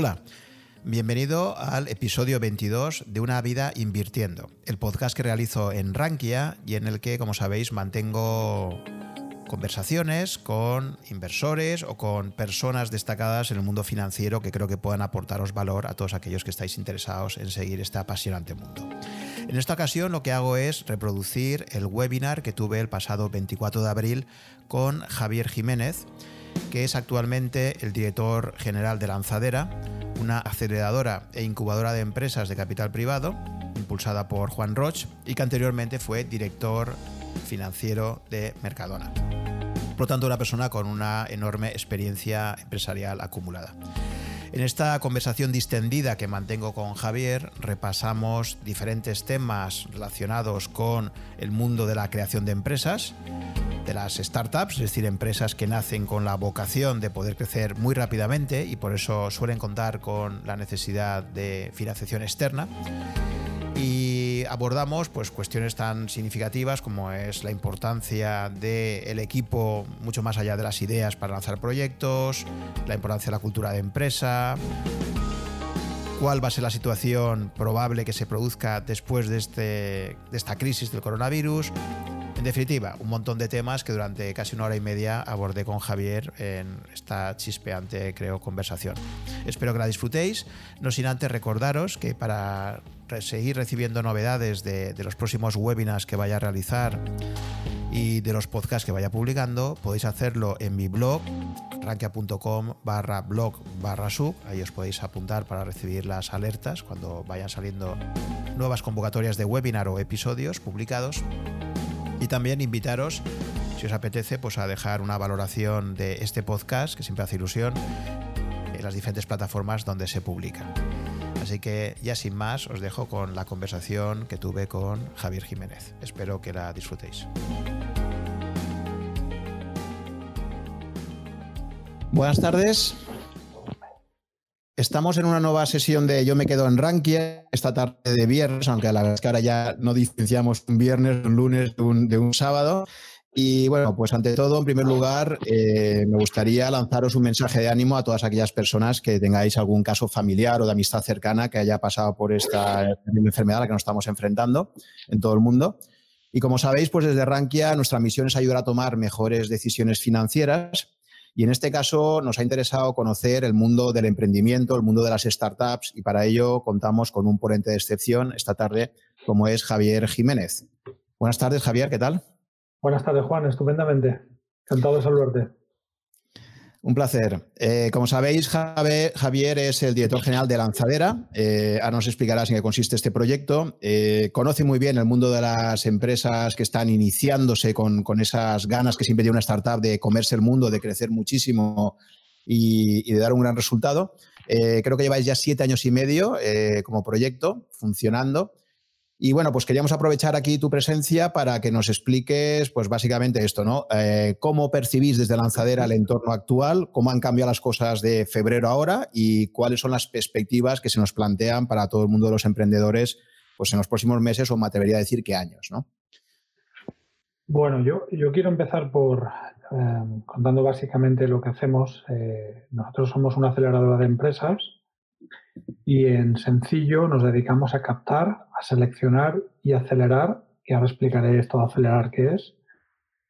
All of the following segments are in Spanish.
Hola, bienvenido al episodio 22 de Una vida invirtiendo, el podcast que realizo en Rankia y en el que, como sabéis, mantengo conversaciones con inversores o con personas destacadas en el mundo financiero que creo que puedan aportaros valor a todos aquellos que estáis interesados en seguir este apasionante mundo. En esta ocasión lo que hago es reproducir el webinar que tuve el pasado 24 de abril con Javier Jiménez, que es actualmente el director general de Lanzadera, una aceleradora e incubadora de empresas de capital privado, impulsada por Juan Roch, y que anteriormente fue director financiero de Mercadona. Por lo tanto, una persona con una enorme experiencia empresarial acumulada. En esta conversación distendida que mantengo con Javier, repasamos diferentes temas relacionados con el mundo de la creación de empresas, de las startups, es decir, empresas que nacen con la vocación de poder crecer muy rápidamente y por eso suelen contar con la necesidad de financiación externa. Y abordamos pues, cuestiones tan significativas como es la importancia del equipo mucho más allá de las ideas para lanzar proyectos, la importancia de la cultura de empresa, cuál va a ser la situación probable que se produzca después de, este, de esta crisis del coronavirus, en definitiva, un montón de temas que durante casi una hora y media abordé con Javier en esta chispeante, creo, conversación. Espero que la disfrutéis, no sin antes recordaros que para seguir recibiendo novedades de, los próximos webinars que vaya a realizar y de los podcasts que vaya publicando, podéis hacerlo en mi blog, rankia.com barra blog barra sub. Ahí os podéis apuntar para recibir las alertas cuando vayan saliendo nuevas convocatorias de webinar o episodios publicados. Y también invitaros, si os apetece, pues a dejar una valoración de este podcast, que siempre hace ilusión, en las diferentes plataformas donde se publica. Así que ya sin más, os dejo con la conversación que tuve con Javier Jiménez. Espero que la disfrutéis. Buenas tardes. Estamos en una nueva sesión de Yo me quedo en Rankia, esta tarde de viernes, aunque la verdad es que ahora ya no diferenciamos un viernes, un lunes de un, sábado. Y bueno, pues ante todo, en primer lugar, eh, me gustaría lanzaros un mensaje de ánimo a todas aquellas personas que tengáis algún caso familiar o de amistad cercana que haya pasado por esta enfermedad a la que nos estamos enfrentando en todo el mundo. Y como sabéis, pues desde Rankia nuestra misión es ayudar a tomar mejores decisiones financieras y en este caso nos ha interesado conocer el mundo del emprendimiento, el mundo de las startups y para ello contamos con un ponente de excepción esta tarde como es Javier Jiménez. Buenas tardes, Javier, ¿qué tal? Buenas tardes, Juan, estupendamente. Encantado de saludarte. Un placer. Eh, como sabéis, Javier es el director general de Lanzadera. Eh, ahora nos explicarás en qué consiste este proyecto. Eh, conoce muy bien el mundo de las empresas que están iniciándose con, esas ganas que siempre tiene una startup de comerse el mundo, de crecer muchísimo y, y de dar un gran resultado. creo que lleváis ya siete años y medio como proyecto funcionando. Y bueno, pues queríamos aprovechar aquí tu presencia para que nos expliques, pues básicamente esto, ¿no? Eh, ¿Cómo percibís desde Lanzadera el entorno actual? ¿Cómo han cambiado las cosas de febrero ahora? ¿Y cuáles son las perspectivas que se nos plantean para todo el mundo de los emprendedores, pues en los próximos meses o me atrevería a decir que años, ¿no? Bueno, yo, yo quiero empezar por eh, contando básicamente lo que hacemos. Eh, nosotros somos una aceleradora de empresas y en sencillo nos dedicamos a captar, a seleccionar y acelerar, y ahora explicaré esto acelerar qué es,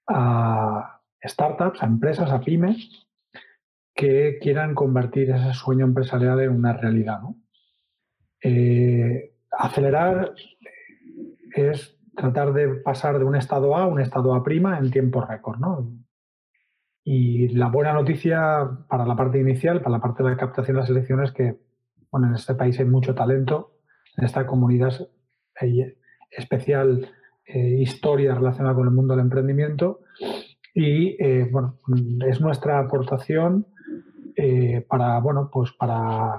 a startups, a empresas, a pymes que quieran convertir ese sueño empresarial en una realidad. Eh, acelerar es tratar de pasar de un estado A a un estado A' en tiempo récord. Y la buena noticia para la parte inicial, para la parte de la captación de las elecciones, es que bueno, en este país hay mucho talento, en esta comunidad hay especial eh, historia relacionada con el mundo del emprendimiento y eh, bueno, es nuestra aportación eh, para, bueno, pues para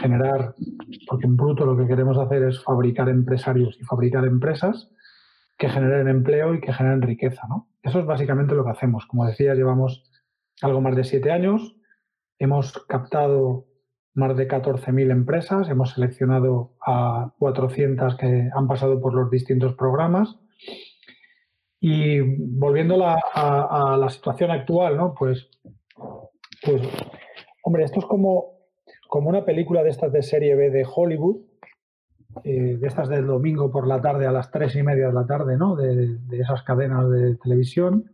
generar, porque en bruto lo que queremos hacer es fabricar empresarios y fabricar empresas que generen empleo y que generen riqueza. ¿no? Eso es básicamente lo que hacemos. Como decía, llevamos algo más de siete años. Hemos captado más de 14.000 empresas, hemos seleccionado a 400 que han pasado por los distintos programas. Y volviendo a, la situación actual, ¿no? Pues, pues, hombre, esto es como, como una película de estas de serie B de Hollywood, eh, de estas del domingo por la tarde a las tres y media de la tarde, ¿no? De, esas cadenas de televisión.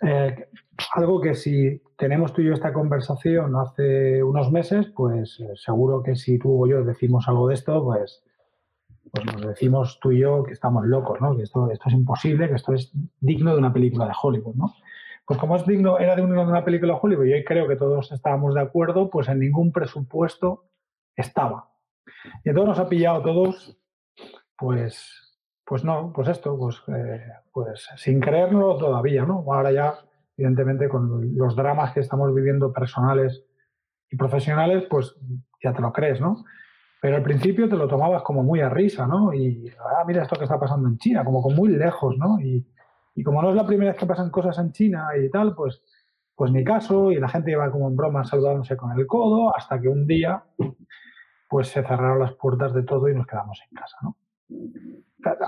Eh, algo que si tenemos tú y yo esta conversación hace unos meses, pues eh, seguro que si tú o yo decimos algo de esto, pues, pues nos decimos tú y yo que estamos locos, ¿no? Que esto, esto es imposible, que esto es digno de una película de Hollywood, ¿no? Pues como es digno, era de una película de Hollywood y hoy creo que todos estábamos de acuerdo, pues en ningún presupuesto estaba. Y entonces nos ha pillado todos, pues, pues no, pues esto, pues, eh, pues sin creerlo todavía, ¿no? Ahora ya, evidentemente, con los dramas que estamos viviendo personales y profesionales, pues ya te lo crees, ¿no? Pero al principio te lo tomabas como muy a risa, ¿no? Y, ah, mira esto que está pasando en China, como con muy lejos, ¿no? Y, y como no es la primera vez que pasan cosas en China y tal, pues, pues ni caso, y la gente iba como en broma saludándose con el codo, hasta que un día pues se cerraron las puertas de todo y nos quedamos en casa. ¿no?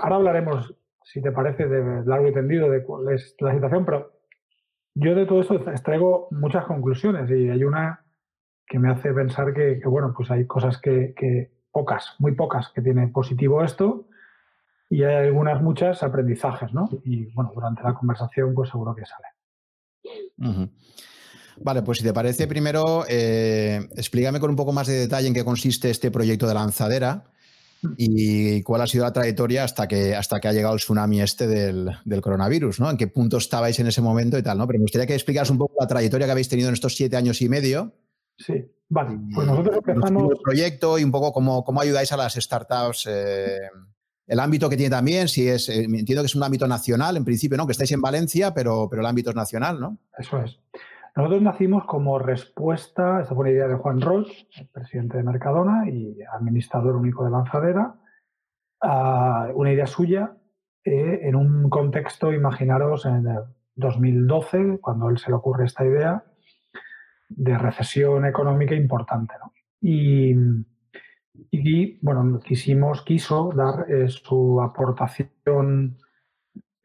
Ahora hablaremos, si te parece, de largo y tendido de cuál es la situación, pero yo de todo esto extraigo muchas conclusiones y hay una que me hace pensar que, bueno, pues hay cosas que, que, pocas, muy pocas, que tiene positivo esto y hay algunas muchas aprendizajes, ¿no? Y bueno, durante la conversación pues seguro que sale. Vale, pues si te parece, primero eh, explícame con un poco más de detalle en qué consiste este proyecto de lanzadera y cuál ha sido la trayectoria hasta que, hasta que ha llegado el tsunami este del, coronavirus, ¿no? En qué punto estabais en ese momento y tal, ¿no? Pero me gustaría que explicaras un poco la trayectoria que habéis tenido en estos siete años y medio. Sí, vale. Pues nosotros empezamos... El proyecto y un poco cómo, cómo ayudáis a las startups... Eh, el ámbito que tiene también, si es, eh, entiendo que es un ámbito nacional en principio, ¿no? Que estáis en Valencia, pero, pero el ámbito es nacional, ¿no? Eso es. Nosotros nacimos como respuesta, esta fue una idea de Juan el presidente de Mercadona y administrador único de Lanzadera, a una idea suya eh, en un contexto, imaginaros, en el 2012, cuando él se le ocurre esta idea de recesión económica importante. Y, bueno, quisimos, quiso dar eh, su aportación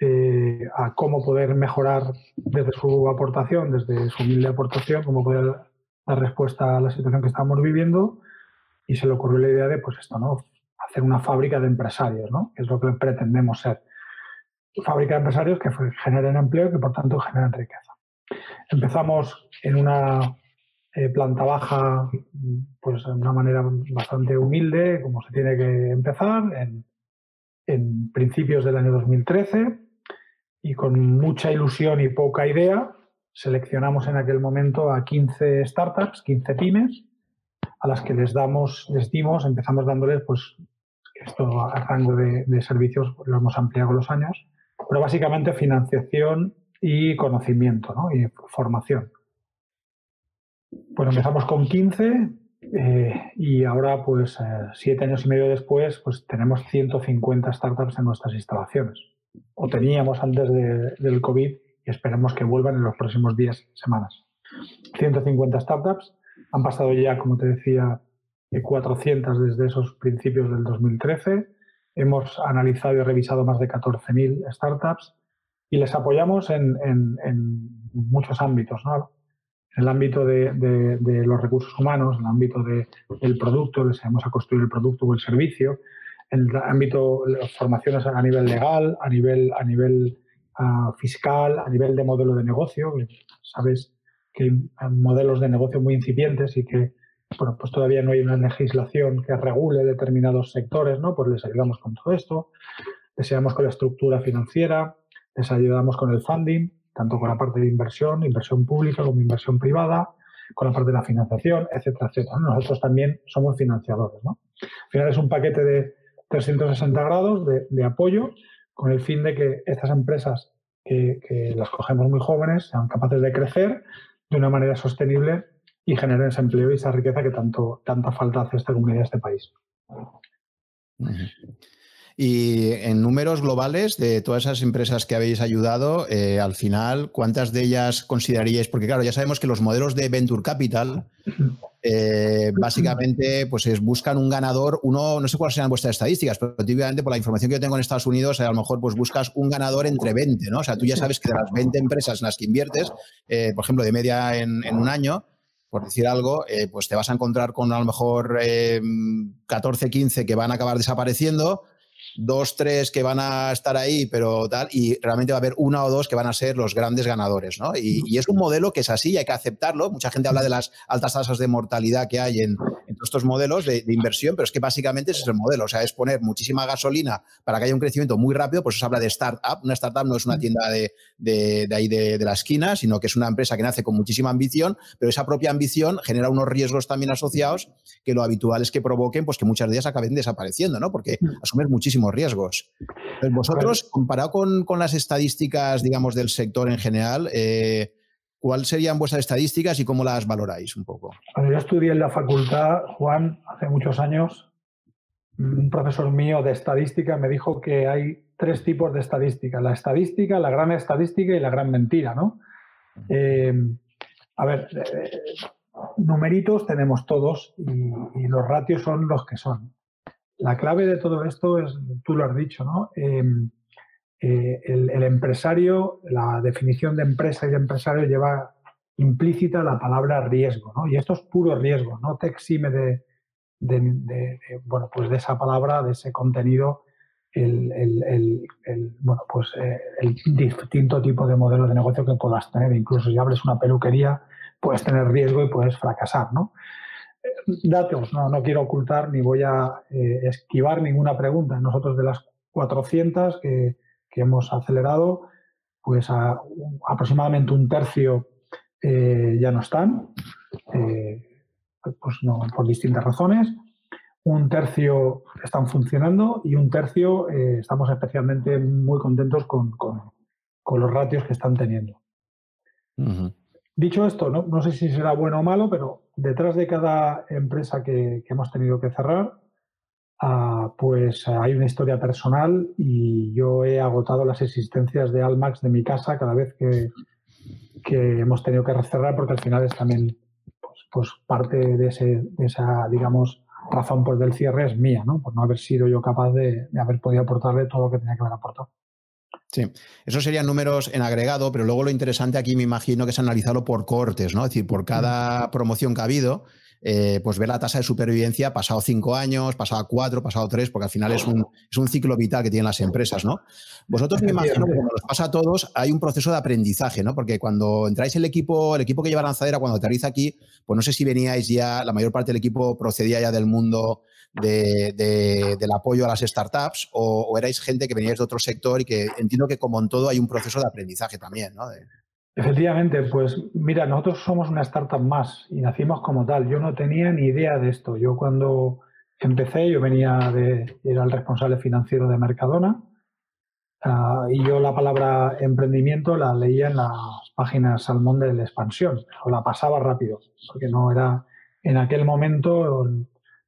eh, a cómo poder mejorar desde su aportación, desde su humilde aportación, cómo poder dar respuesta a la situación que estamos viviendo y se le ocurrió la idea de, pues esto, ¿no? Hacer una fábrica de empresarios, ¿no? Que es lo que pretendemos ser. Fábrica de empresarios que generen empleo y que por tanto generen riqueza. Empezamos en una eh, planta baja, pues de una manera bastante humilde, como se tiene que empezar, en, en principios del año 2013 y con mucha ilusión y poca idea seleccionamos en aquel momento a 15 startups, 15 pymes, a las que les damos, les dimos, empezamos dándoles, pues, esto a rango de, servicios lo hemos ampliado con los años, pero básicamente financiación y conocimiento ¿no? y formación. Pues empezamos con 15 eh, y ahora, pues, eh, siete años y medio después, pues tenemos 150 startups en nuestras instalaciones o teníamos antes del COVID y esperemos que vuelvan en los próximos días, semanas. 150 startups, han pasado ya, como te decía, 400 desde esos principios del 2013. Hemos analizado y revisado más de 14.000 startups y les apoyamos en, muchos ámbitos. ¿no? En el ámbito de, los recursos humanos, en el ámbito del producto, les ayudamos a construir el producto o el servicio, en el ámbito formaciones a nivel legal, a nivel, a nivel ah, fiscal, a nivel de modelo de negocio. Sabes que hay modelos de negocio muy incipientes y que bueno, pues todavía no hay una legislación que regule determinados sectores, ¿no? Pues les ayudamos con todo esto, les ayudamos con la estructura financiera, les ayudamos con el funding, tanto con la parte de inversión, inversión pública como inversión privada, con la parte de la financiación, etcétera, etcétera. Nosotros también somos financiadores, ¿no? Al final es un paquete de, 360 grados de, apoyo con el fin de que estas empresas que, las cogemos muy jóvenes sean capaces de crecer de una manera sostenible y generen ese empleo y esa riqueza que tanto, tanta falta hace esta comunidad, este país. Y en números globales de todas esas empresas que habéis ayudado, eh, al final, ¿cuántas de ellas consideraríais? Porque claro, ya sabemos que los modelos de Venture Capital eh, básicamente pues es, buscan un ganador, uno, no sé cuáles serán vuestras estadísticas, pero típicamente por la información que yo tengo en Estados Unidos, a lo mejor pues buscas un ganador entre 20, ¿no? O sea, tú ya sabes que de las 20 empresas en las que inviertes, eh, por ejemplo, de media en, un año, por decir algo, eh, pues te vas a encontrar con a lo mejor 14, 15 que van a acabar desapareciendo dos, tres que van a estar ahí, pero tal, y realmente va a haber una o dos que van a ser los grandes ganadores, ¿no? Y, es un modelo que es así y hay que aceptarlo. Mucha gente habla de las altas tasas de mortalidad que hay en, todos estos modelos de, inversión, pero es que básicamente ese es el modelo, o sea, es poner muchísima gasolina para que haya un crecimiento muy rápido, por eso se habla de startup. Una startup no es una tienda de, de, ahí de, la esquina, sino que es una empresa que nace con muchísima ambición, pero esa propia ambición genera unos riesgos también asociados que lo habitual es que provoquen pues que muchas de ellas acaben desapareciendo, ¿no? Porque asumes muchísimo riesgos. vosotros, comparado con, las estadísticas, digamos, del sector en general, eh, ¿cuáles serían vuestras estadísticas y cómo las valoráis un poco? Cuando yo estudié en la facultad, Juan, hace muchos años, un profesor mío de estadística me dijo que hay tres tipos de estadística. La estadística, la gran estadística y la gran mentira, ¿no? Eh, a ver, eh, numeritos tenemos todos y, los ratios son los que son. La clave de todo esto es, tú lo has dicho, ¿no? Em, eh, el, empresario, la definición de empresa y de empresario lleva implícita la palabra riesgo, ¿no? Y esto es puro riesgo, no te exime de, bueno, pues de esa palabra, de ese contenido, el, bueno, pues, eh, el distinto tipo de modelo de negocio que puedas tener. Incluso si abres una peluquería, puedes tener riesgo y puedes fracasar, ¿no? Datos, no, no quiero ocultar ni voy a eh, esquivar ninguna pregunta. Nosotros de las 400 que, hemos acelerado, pues aproximadamente un tercio eh, ya no están, eh, pues no, por distintas razones. Un tercio están funcionando y un tercio estamos especialmente muy contentos con, los ratios que están teniendo. Dicho esto, no, no, sé si será bueno o malo, pero detrás de cada empresa que, hemos tenido que cerrar, ah, pues hay una historia personal y yo he agotado las existencias de Almax de mi casa cada vez que, hemos tenido que cerrar porque al final es también pues, pues parte de, esa, digamos, razón pues, del cierre es mía, ¿no? Por no haber sido yo capaz de, de haber podido aportarle todo lo que tenía que haber aportado. Sí, esos serían números en agregado, pero luego lo interesante aquí me imagino que es analizarlo por cortes, ¿no? Es decir, por cada promoción que ha habido, eh, pues ver la tasa de supervivencia pasado cinco años, pasado cuatro, pasado tres, porque al final es un, es un ciclo vital que tienen las empresas, ¿no? Vosotros me imagino que cuando nos pasa a todos hay un proceso de aprendizaje, ¿no? Porque cuando entráis el equipo, el equipo que lleva lanzadera, cuando aterriza aquí, pues no sé si veníais ya, la mayor parte del equipo procedía ya del mundo del apoyo a las startups o, erais gente que veníais de otro sector y que entiendo que como en todo hay un proceso de aprendizaje también, ¿no? Efectivamente, pues mira, nosotros somos una startup más y nacimos como tal. Yo no tenía ni idea de esto. Yo cuando empecé, yo venía de, era el responsable financiero de Mercadona ah, y yo la palabra emprendimiento la leía en las páginas Salmón de la expansión, o la pasaba rápido, porque no era en aquel momento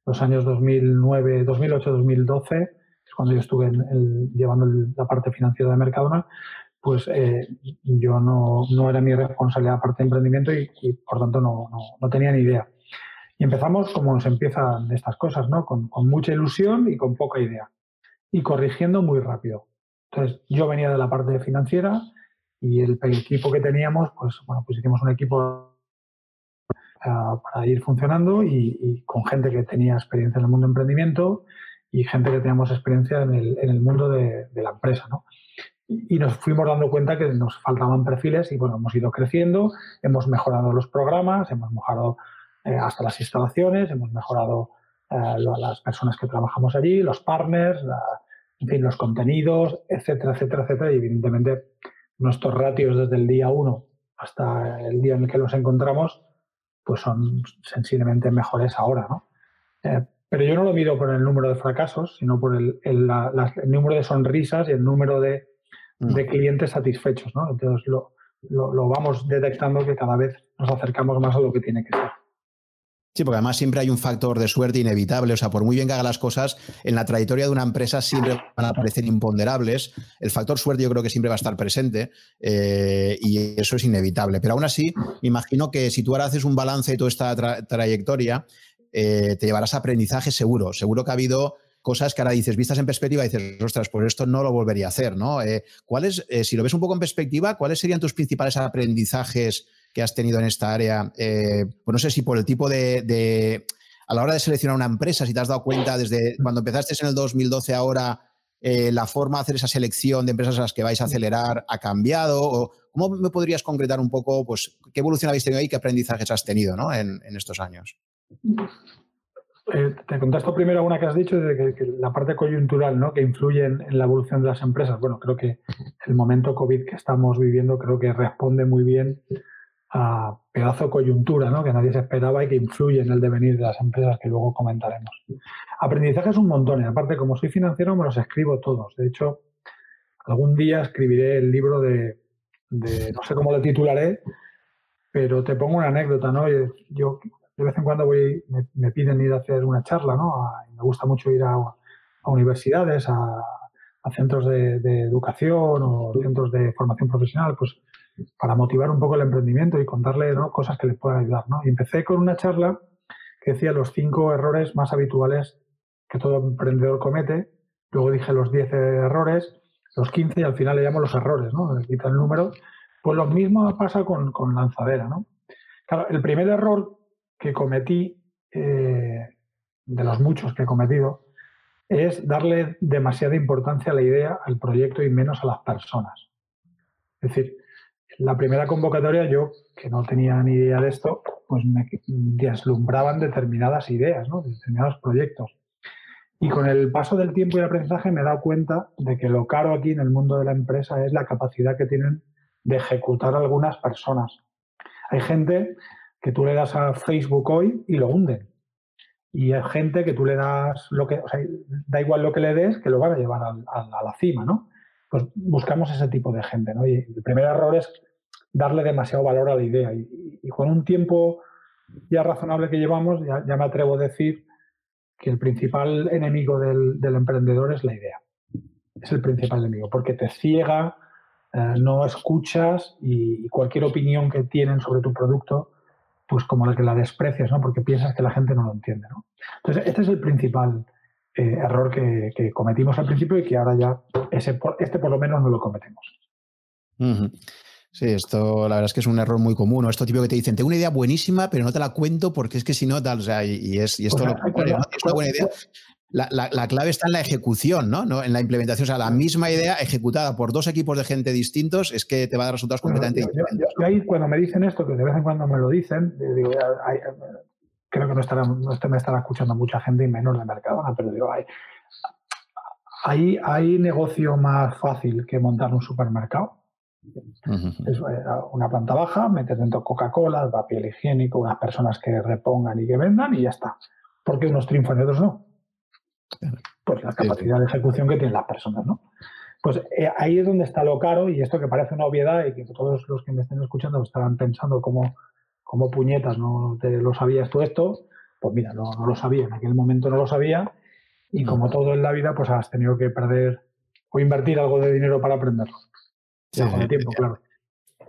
los años 2009, 2008, 2012, es cuando yo estuve llevando la parte financiera de Mercadona, pues eh, yo no, no, era mi responsabilidad parte de emprendimiento y, por tanto no, no, tenía ni idea. Y empezamos como se empiezan estas cosas, ¿no? Con, con, mucha ilusión y con poca idea. Y corrigiendo muy rápido. Entonces, yo venía de la parte financiera y el equipo que teníamos, pues bueno, pues hicimos un equipo para ir funcionando y, con gente que tenía experiencia en el mundo de emprendimiento y gente que teníamos experiencia en el, en el mundo de, la empresa. ¿no? Y, nos fuimos dando cuenta que nos faltaban perfiles y bueno, hemos ido creciendo, hemos mejorado los programas, hemos mejorado eh, hasta las instalaciones, hemos mejorado eh, las personas que trabajamos allí, los partners, en fin, los contenidos, etcétera, etcétera, etcétera. Y evidentemente nuestros ratios desde el día uno hasta el día en el que los encontramos pues son sensiblemente mejores ahora, ¿no? Eh, pero yo no lo mido por el número de fracasos, sino por el, número de sonrisas y el número de, mm. clientes satisfechos, ¿no? Entonces lo, lo, vamos detectando que cada vez nos acercamos más a lo que tiene que ser. Sí, porque además siempre hay un factor de suerte inevitable. O sea, por muy bien que haga las cosas, en la trayectoria de una empresa siempre van a aparecer imponderables. El factor suerte yo creo que siempre va a estar presente eh, y eso es inevitable. Pero aún así, me imagino que si tú ahora haces un balance de toda esta trayectoria, eh, te llevarás aprendizaje seguro. Seguro que ha habido cosas que ahora dices, vistas en perspectiva, dices, ostras, pues esto no lo volvería a hacer, ¿no? Eh, ¿Cuáles, si lo ves un poco en perspectiva, cuáles serían tus principales aprendizajes que has tenido en esta área, eh, pues no sé si por el tipo de, a la hora de seleccionar una empresa, si te has dado cuenta desde cuando empezaste en el 2012 ahora, eh, la forma de hacer esa selección de empresas a las que vais a acelerar ha cambiado. ¿Cómo me podrías concretar un poco pues, qué evolución habéis tenido y qué aprendizajes has tenido ¿no? en, estos años? Eh, te contesto primero una que has dicho, de que, la parte coyuntural ¿no? que influye en, la evolución de las empresas. Bueno, creo que el momento COVID que estamos viviendo creo que responde muy bien a pedazo coyuntura, ¿no? que nadie se esperaba y que influye en el devenir de las empresas que luego comentaremos. Aprendizajes un montón y aparte como soy financiero me los escribo todos. De hecho, algún día escribiré el libro de, no sé cómo lo titularé, pero te pongo una anécdota, ¿no? Yo de vez en cuando voy, me, piden ir a hacer una charla, ¿no? me gusta mucho ir a, universidades, a, centros de, educación o centros de formación profesional, pues para motivar un poco el emprendimiento y contarle cosas que les puedan ayudar, ¿no? Y empecé con una charla que decía los cinco errores más habituales que todo emprendedor comete. Luego dije los 10 errores, los 15 y al final le llamo los errores, ¿no? Le quita el número. Pues lo mismo pasa con, con lanzadera, ¿no? Claro, el primer error que cometí, eh, de los muchos que he cometido, es darle demasiada importancia a la idea, al proyecto y menos a las personas. Es decir, la primera convocatoria yo, que no tenía ni idea de esto, pues me deslumbraban determinadas ideas, ¿no? determinados proyectos. Y con el paso del tiempo y el aprendizaje me he dado cuenta de que lo caro aquí en el mundo de la empresa es la capacidad que tienen de ejecutar algunas personas. Hay gente que tú le das a Facebook hoy y lo hunden. Y hay gente que tú le das lo que, o sea, da igual lo que le des, que lo van a llevar a, la cima, ¿no? Pues buscamos ese tipo de gente, ¿no? Y el primer error es darle demasiado valor a la idea. Y, con un tiempo ya razonable que llevamos, ya, me atrevo a decir que el principal enemigo del, emprendedor es la idea. Es el principal enemigo, porque te ciega, eh, no escuchas y cualquier opinión que tienen sobre tu producto pues como la que la desprecias, ¿no? Porque piensas que la gente no lo entiende, ¿no? Entonces, este es el principal eh, error que, cometimos al principio y que ahora ya ese, este por lo menos no lo cometemos. Sí, esto la verdad es que es un error muy común. Esto tipo que te dicen, tengo una idea buenísima, pero no te la cuento porque es que si no, tal, o sea, y, es, y esto lo Es una buena idea la, clave está en la ejecución, ¿no? En la implementación. O sea, la misma idea ejecutada por dos equipos de gente distintos es que te va a dar resultados completamente diferentes. Yo, ahí, cuando me dicen esto, que de vez en cuando me lo dicen, digo, creo que no, estará, no me estará escuchando mucha gente y menos de mercado, pero digo, hay, hay, negocio más fácil que montar un supermercado. Es eh, una planta baja, meter dentro Coca-Cola, papel higiénico, unas personas que repongan y que vendan y ya está. Porque unos triunfan y otros no. Pues la capacidad de ejecución que tienen las personas, ¿no? Pues eh, ahí es donde está lo caro y esto que parece una obviedad y que todos los que me estén escuchando estarán pensando como, como puñetas, ¿no te lo sabías tú esto? Pues mira, no, lo sabía, en aquel momento no lo sabía y como todo en la vida, pues has tenido que perder o invertir algo de dinero para aprenderlo. Sí, tiempo, claro.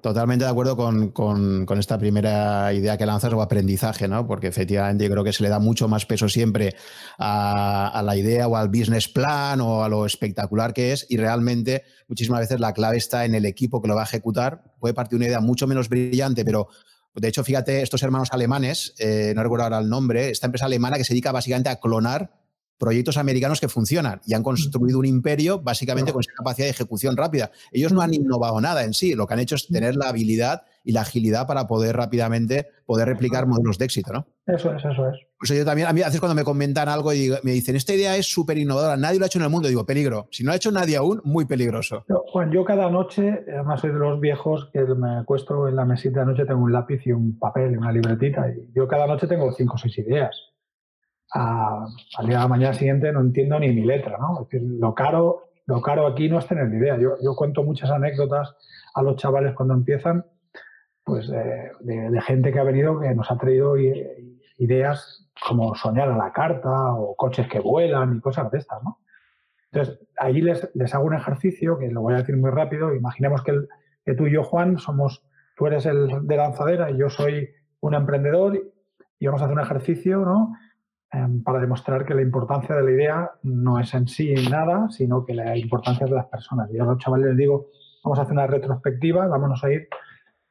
Totalmente de acuerdo con, esta primera idea que lanzas o aprendizaje, ¿no? Porque efectivamente yo creo que se le da mucho más peso siempre a, la idea o al business plan o a lo espectacular que es y realmente muchísimas veces la clave está en el equipo que lo va a ejecutar. Puede partir una idea mucho menos brillante, pero de hecho, fíjate, estos hermanos alemanes, eh, no recuerdo ahora el nombre, esta empresa alemana que se dedica básicamente a clonar proyectos americanos que funcionan y han construido un imperio básicamente con esa capacidad de ejecución rápida. Ellos no han innovado nada en sí, lo que han hecho es tener la habilidad y la agilidad para poder rápidamente poder replicar modelos de éxito, ¿no? Eso es, eso es. Pues yo también, a mí a veces cuando me comentan algo y me dicen, esta idea es súper innovadora, nadie lo ha hecho en el mundo, digo, peligro. Si no lo ha hecho nadie aún, muy peligroso. Juan, yo cada noche, además soy de los viejos que me acuesto en la mesita de noche, tengo un lápiz y un papel y una libretita, y yo cada noche tengo cinco o seis ideas al día de la mañana siguiente no entiendo ni mi letra, ¿no? Es decir, lo caro, lo caro aquí no es tener ni idea. Yo, yo cuento muchas anécdotas a los chavales cuando empiezan, pues de, gente que ha venido que nos ha traído ideas como soñar a la carta o coches que vuelan y cosas de estas, ¿no? Entonces, ahí les, les hago un ejercicio que lo voy a decir muy rápido. Imaginemos que, que tú y yo, Juan, somos, tú eres el de lanzadera y yo soy un emprendedor y vamos a hacer un ejercicio, ¿no? Em, para demostrar que la importancia de la idea no es en sí nada, sino que la importancia es de las personas. Y a los chavales les digo, vamos a hacer una retrospectiva, vámonos a ir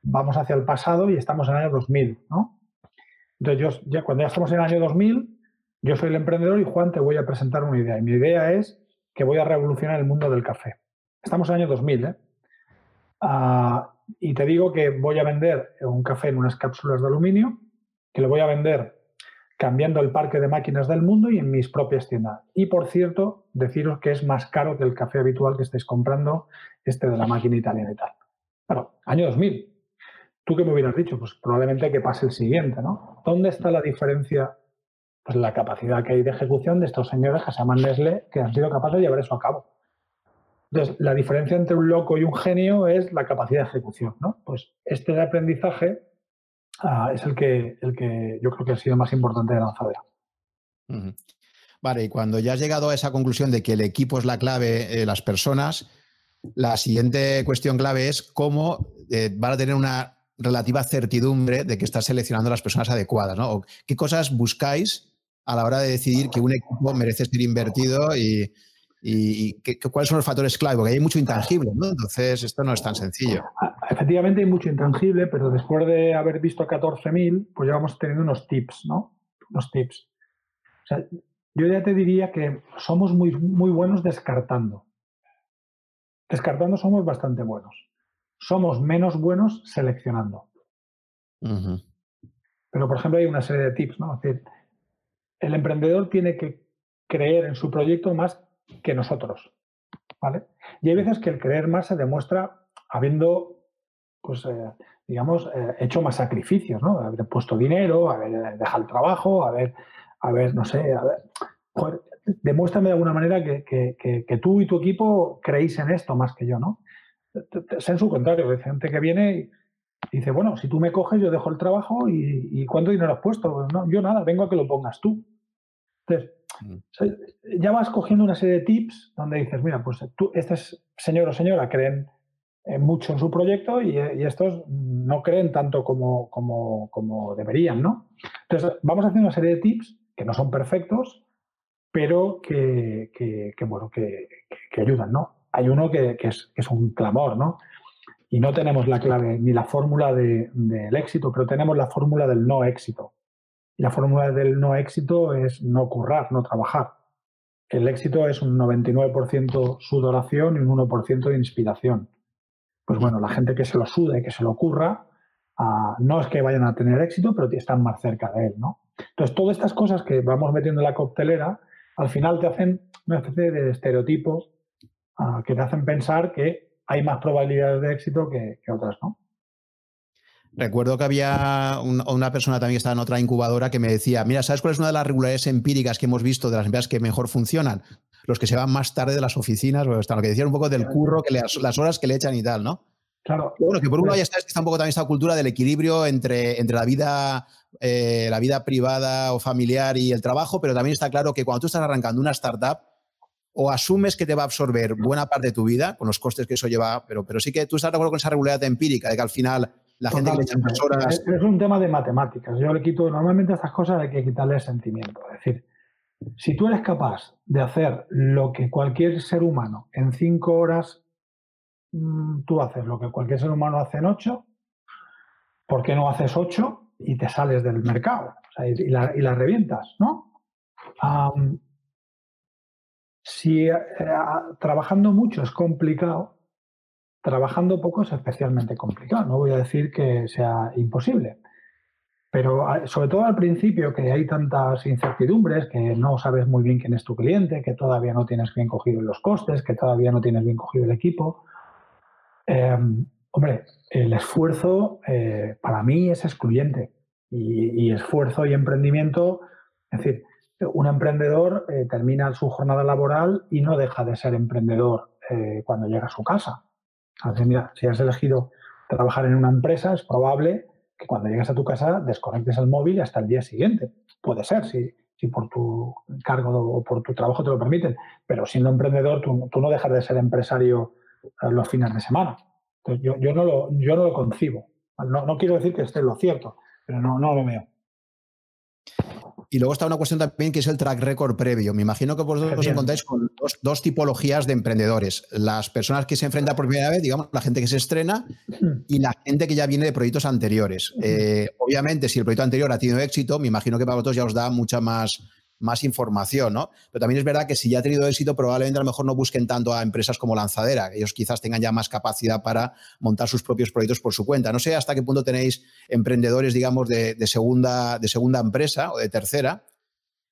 vamos hacia el pasado y estamos en el año 2000, ¿no? Entonces, yo, cuando ya estamos en el año 2000, yo soy el emprendedor y Juan te voy a presentar una idea. Y mi idea es que voy a revolucionar el mundo del café. Estamos en el año 2000, ¿eh? Ah, y te digo que voy a vender un café en unas cápsulas de aluminio, que lo voy a vender cambiando el parque de máquinas del mundo y en mis propias tiendas. Y por cierto, deciros que es más caro que el café habitual que estáis comprando, este de la máquina italiana y tal. Bueno, año 2000. ¿Tú qué me hubieras dicho? Pues probablemente que pase el siguiente, ¿no? ¿Dónde está la diferencia? Pues la capacidad que hay de ejecución de estos señores que se llaman Nestlé, que han sido capaces de llevar eso a cabo. Entonces, la diferencia entre un loco y un genio es la capacidad de ejecución, ¿no? Pues este de aprendizaje ah, es el que, el que yo creo que ha sido más importante de la lanzadera. Vale, y cuando ya has llegado a esa conclusión de que el equipo es la clave, eh, las personas, la siguiente cuestión clave es cómo eh, van a tener una relativa certidumbre de que estás seleccionando las personas adecuadas, ¿no? ¿Qué cosas buscáis a la hora de decidir que un equipo merece ser invertido y, cuáles son los factores clave? Porque hay mucho intangible, ¿no? Entonces, esto no es tan sencillo. Ah, efectivamente hay mucho intangible, pero después de haber visto 14.000, pues ya vamos teniendo unos tips, ¿no? Unos tips. O sea, yo ya te diría que somos muy, muy buenos descartando. Descartando somos bastante buenos somos menos buenos seleccionando. Pero, por ejemplo, hay una serie de tips, ¿no? Es decir, el emprendedor tiene que creer en su proyecto más que nosotros, ¿vale? Y hay veces que el creer más se demuestra habiendo, pues, eh, digamos, eh, hecho más sacrificios, ¿no? Haber puesto dinero, haber dejado el trabajo, haber, haber no sé, haber, demuéstrame de alguna manera que, que, tú y tu equipo creéis en esto más que yo, ¿no? Es en su contrario, hay gente que viene y dice, bueno, si tú me coges, yo dejo el trabajo y, ¿cuánto dinero has puesto? Pues no, yo nada, vengo a que lo pongas tú. Entonces, mm. ya vas cogiendo una serie de tips donde dices, mira, pues tú, este señor o señora creen mucho en su proyecto y, estos no creen tanto como, como, como, deberían, ¿no? Entonces, vamos haciendo una serie de tips que no son perfectos, pero que, que bueno, que, ayudan, ¿no? Hay uno que, es, un clamor, ¿no? Y no tenemos la clave ni la fórmula del éxito, pero tenemos la fórmula del no éxito. Y la fórmula del no éxito es no currar, no trabajar. El éxito es un 99% sudoración y un 1% de inspiración. Pues bueno, la gente que se lo sude, que se lo curra, ah, no es que vayan a tener éxito, pero están más cerca de él, ¿no? Entonces, todas estas cosas que vamos metiendo en la coctelera, al final te hacen una especie de que te hacen pensar que hay más probabilidades de éxito que, otras, ¿no? Recuerdo que había una persona también que estaba en otra incubadora que me decía, mira, ¿sabes cuál es una de las regularidades empíricas que hemos visto de las empresas que mejor funcionan? Los que se van más tarde de las oficinas, o lo que decían un poco del curro, que las, horas que le echan y tal, ¿no? Claro. Bueno, que por uno ya está, está un poco también esta cultura del equilibrio entre, entre la, vida, eh, la vida privada o familiar y el trabajo, pero también está claro que cuando tú estás arrancando una startup, o asumes que te va a absorber buena parte de tu vida, con los costes que eso lleva, pero, pero sí que tú estás de acuerdo con esa regularidad empírica, de que al final la gente que le echa horas... Es, un tema de matemáticas. Yo le quito, normalmente a estas cosas hay que quitarle el sentimiento. Es decir, si tú eres capaz de hacer lo que cualquier ser humano en cinco horas, mm, tú haces lo que cualquier ser humano hace en ocho, ¿por qué no haces ocho y te sales del mercado? y, la, y, la, revientas, ¿no? Si eh, trabajando mucho es complicado, trabajando poco es especialmente complicado. No voy a decir que sea imposible. Pero sobre todo al principio, que hay tantas incertidumbres, que no sabes muy bien quién es tu cliente, que todavía no tienes bien cogido los costes, que todavía no tienes bien cogido el equipo. Em, hombre, el esfuerzo eh, para mí es excluyente. Y, y, esfuerzo y emprendimiento, es decir, un emprendedor eh, termina su jornada laboral y no deja de ser emprendedor eh, cuando llega a su casa. si has elegido trabajar en una empresa, es probable que cuando llegues a tu casa desconectes el móvil hasta el día siguiente. Puede ser, si, si por tu cargo o por tu trabajo te lo permiten, pero siendo emprendedor tú, no dejas de ser empresario eh, los fines de semana. yo, no, lo, yo no lo concibo. No, no quiero decir que esté lo cierto, pero no, no lo veo. Y luego está una cuestión también que es el track record previo. Me imagino que vosotros os encontráis con dos, tipologías de emprendedores. Las personas que se enfrentan por primera vez, digamos, la gente que se estrena y la gente que ya viene de proyectos anteriores. Eh, obviamente, si el proyecto anterior ha tenido éxito, me imagino que para vosotros ya os da mucha más más información, ¿no? Pero también es verdad que si ya ha tenido éxito, probablemente a lo mejor no busquen tanto a empresas como Lanzadera, ellos quizás tengan ya más capacidad para montar sus propios proyectos por su cuenta. No sé hasta qué punto tenéis emprendedores, digamos, de, segunda, de segunda empresa o de tercera,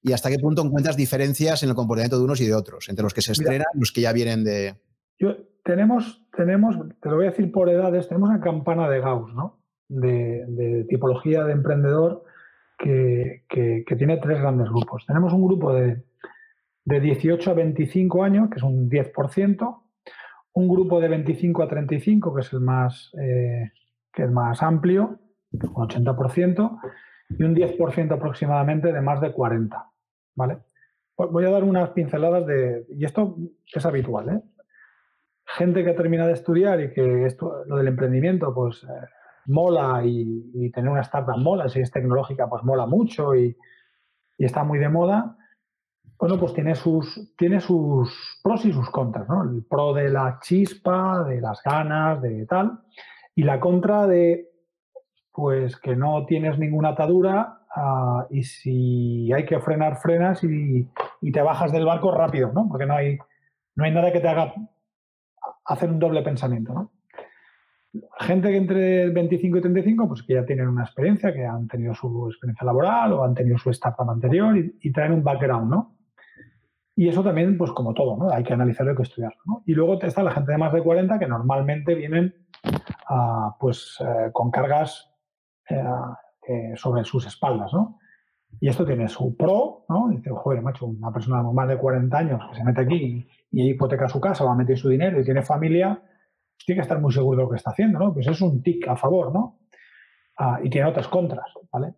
y hasta qué punto encuentras diferencias en el comportamiento de unos y de otros, entre los que se estrenan y los que ya vienen de... Yo, tenemos, tenemos, te lo voy a decir por edades, tenemos una campana de Gauss, ¿no? De, de tipología de emprendedor que, tiene tres grandes grupos. Tenemos un grupo de, 18 a 25 años, que es un 10%, un grupo de 25 a 35, que es el más, eh, que es más amplio, un 80%, y un 10% aproximadamente de más de 40. ¿vale? Voy a dar unas pinceladas de... Y esto es habitual. ¿eh? Gente que termina de estudiar y que esto, lo del emprendimiento, pues... Eh, mola y, tener una startup mola, si es tecnológica, pues mola mucho y, está muy de moda, bueno, pues tiene sus, tiene sus pros y sus contras, ¿no? El pro de la chispa, de las ganas, de tal, y la contra de, pues que no tienes ninguna atadura ah, y si hay que frenar, frenas y, te bajas del barco rápido, ¿no? Porque no hay, no hay nada que te haga hacer un doble pensamiento. Gente que entre 25 y 35, pues que ya tienen una experiencia, que han tenido su experiencia laboral o han tenido su startup anterior y, traen un background, ¿no? Y eso también, pues como todo, ¿no? Hay que analizarlo, hay que estudiarlo. Y luego está la gente de más de 40 que normalmente vienen ah, pues eh, con cargas eh, sobre sus espaldas, ¿no? Y esto tiene su pro, ¿no? Dice, joder, macho, una persona de más de 40 años que se mete aquí y, y hipoteca su casa, va a meter su dinero y tiene familia, tiene que estar muy seguro de lo que está haciendo, ¿no? Pues es un tic a favor, ¿no? Ah, y tiene otras contras, ¿vale?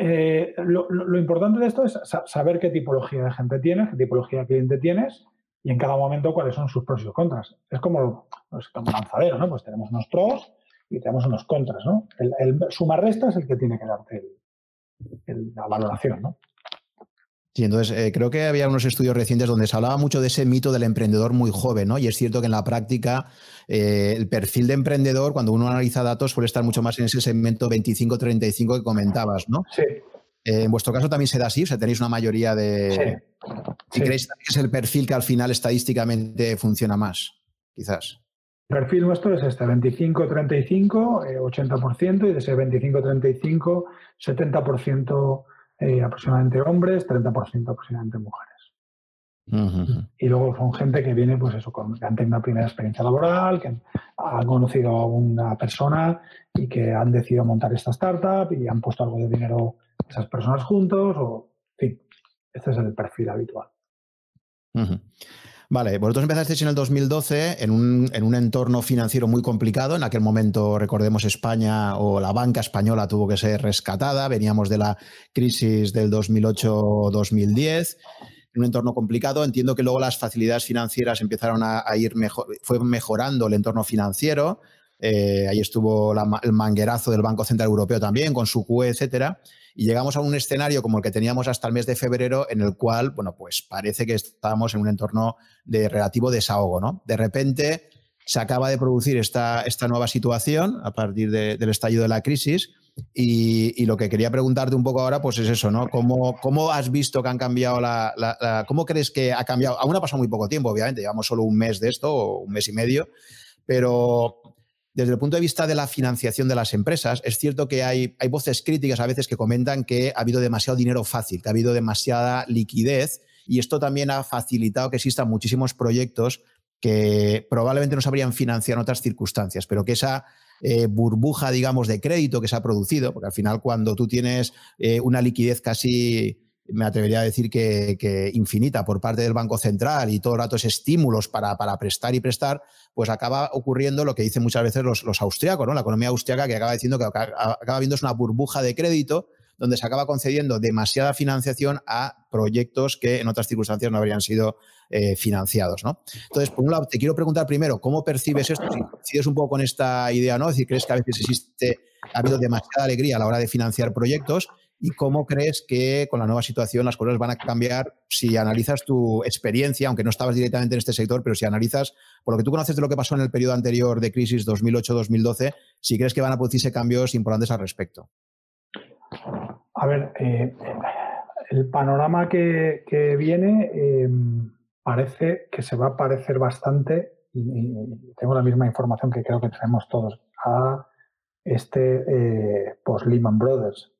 Eh, lo, importante de esto es saber qué tipología de gente tienes, qué tipología de cliente tienes y en cada momento cuáles son sus pros y sus contras. Es como, pues, como lanzadero, ¿no? Pues tenemos unos pros y tenemos unos contras, ¿no? El, el suma-resta es el que tiene que darte la valoración, ¿no? Sí, entonces eh, creo que había unos estudios recientes donde se hablaba mucho de ese mito del emprendedor muy joven, ¿no? Y es cierto que en la práctica eh, el perfil de emprendedor, cuando uno analiza datos, suele estar mucho más en ese segmento 25-35 que comentabas, ¿no? Sí. Eh, en vuestro caso también se da así, o sea, tenéis una mayoría de... Sí. creéis que es el perfil que al final estadísticamente funciona más, quizás? El perfil nuestro es este, 25-35, 80%, y de ese 25-35, 70% eh, aproximadamente hombres, 30% aproximadamente mujeres. Y luego son gente que viene, pues eso, con, que han tenido una primera experiencia laboral, que han, conocido a una persona y que han decidido montar esta startup y han puesto algo de dinero esas personas juntos, o, en fin, este es el perfil habitual. Vale, vosotros empezasteis en el 2012 en un, en un, entorno financiero muy complicado. En aquel momento, recordemos, España o la banca española tuvo que ser rescatada. Veníamos de la crisis del 2008-2010. En un entorno complicado. Entiendo que luego las facilidades financieras empezaron a, ir mejor, fue mejorando el entorno financiero. Eh, ahí estuvo el manguerazo del Banco Central Europeo también, con su QE, etcétera y llegamos a un escenario como el que teníamos hasta el mes de febrero, en el cual, bueno, pues parece que estábamos en un entorno de relativo desahogo, ¿no? De repente se acaba de producir esta, esta nueva situación a partir del estallido de la crisis. Y, lo que quería preguntarte un poco ahora, pues es eso, ¿no? ¿Cómo, cómo has visto que han cambiado la, la, ¿Cómo crees que ha cambiado? Aún ha pasado muy poco tiempo, obviamente, llevamos solo un mes de esto, o un mes y medio, pero desde el punto de vista de la financiación de las empresas, es cierto que hay, hay voces críticas a veces que comentan que ha habido demasiado dinero fácil, que ha habido demasiada liquidez y esto también ha facilitado que existan muchísimos proyectos que probablemente no sabrían financiar en otras circunstancias, pero que esa eh, burbuja, digamos, de crédito que se ha producido, porque al final cuando tú tienes eh, una liquidez casi me atrevería a decir que, infinita por parte del Banco Central y todo el rato es estímulos para, prestar y prestar, pues acaba ocurriendo lo que dicen muchas veces los, los austriacos, ¿no? La economía austriaca que acaba diciendo que acaba viendo una burbuja de crédito donde se acaba concediendo demasiada financiación a proyectos que en otras circunstancias no habrían sido eh, financiados. ¿no? Entonces, por un lado, te quiero preguntar primero, ¿cómo percibes esto? Si coincides un poco con esta idea, ¿no? Es decir, ¿crees que a veces existe, ha habido demasiada alegría a la hora de financiar proyectos? Y cómo crees que con la nueva situación las cosas van a cambiar si analizas tu experiencia, aunque no estabas directamente en este sector, pero si analizas por lo que tú conoces de lo que pasó en el periodo anterior de crisis 2008-2012, si crees que van a producirse cambios importantes al respecto. A ver, eh, el panorama que, viene em, parece que se va a parecer bastante, y, tengo la misma información que creo que tenemos todos, a este eh, post-Lehman Brothers.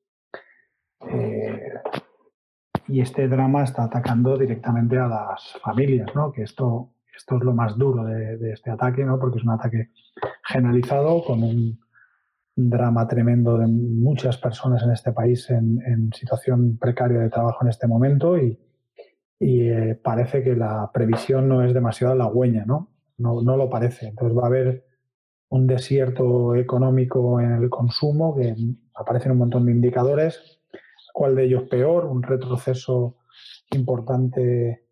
Eh, y este drama está atacando directamente a las familias, ¿no? que esto, esto es lo más duro de, este ataque, ¿no? porque es un ataque generalizado con un drama tremendo de muchas personas en este país en, situación precaria de trabajo en este momento y, eh, parece que la previsión no es demasiado halagüeña, ¿no? ¿no? No lo parece. Entonces va a haber un desierto económico en el consumo que aparecen un montón de indicadores cuál de ellos peor, un retroceso importante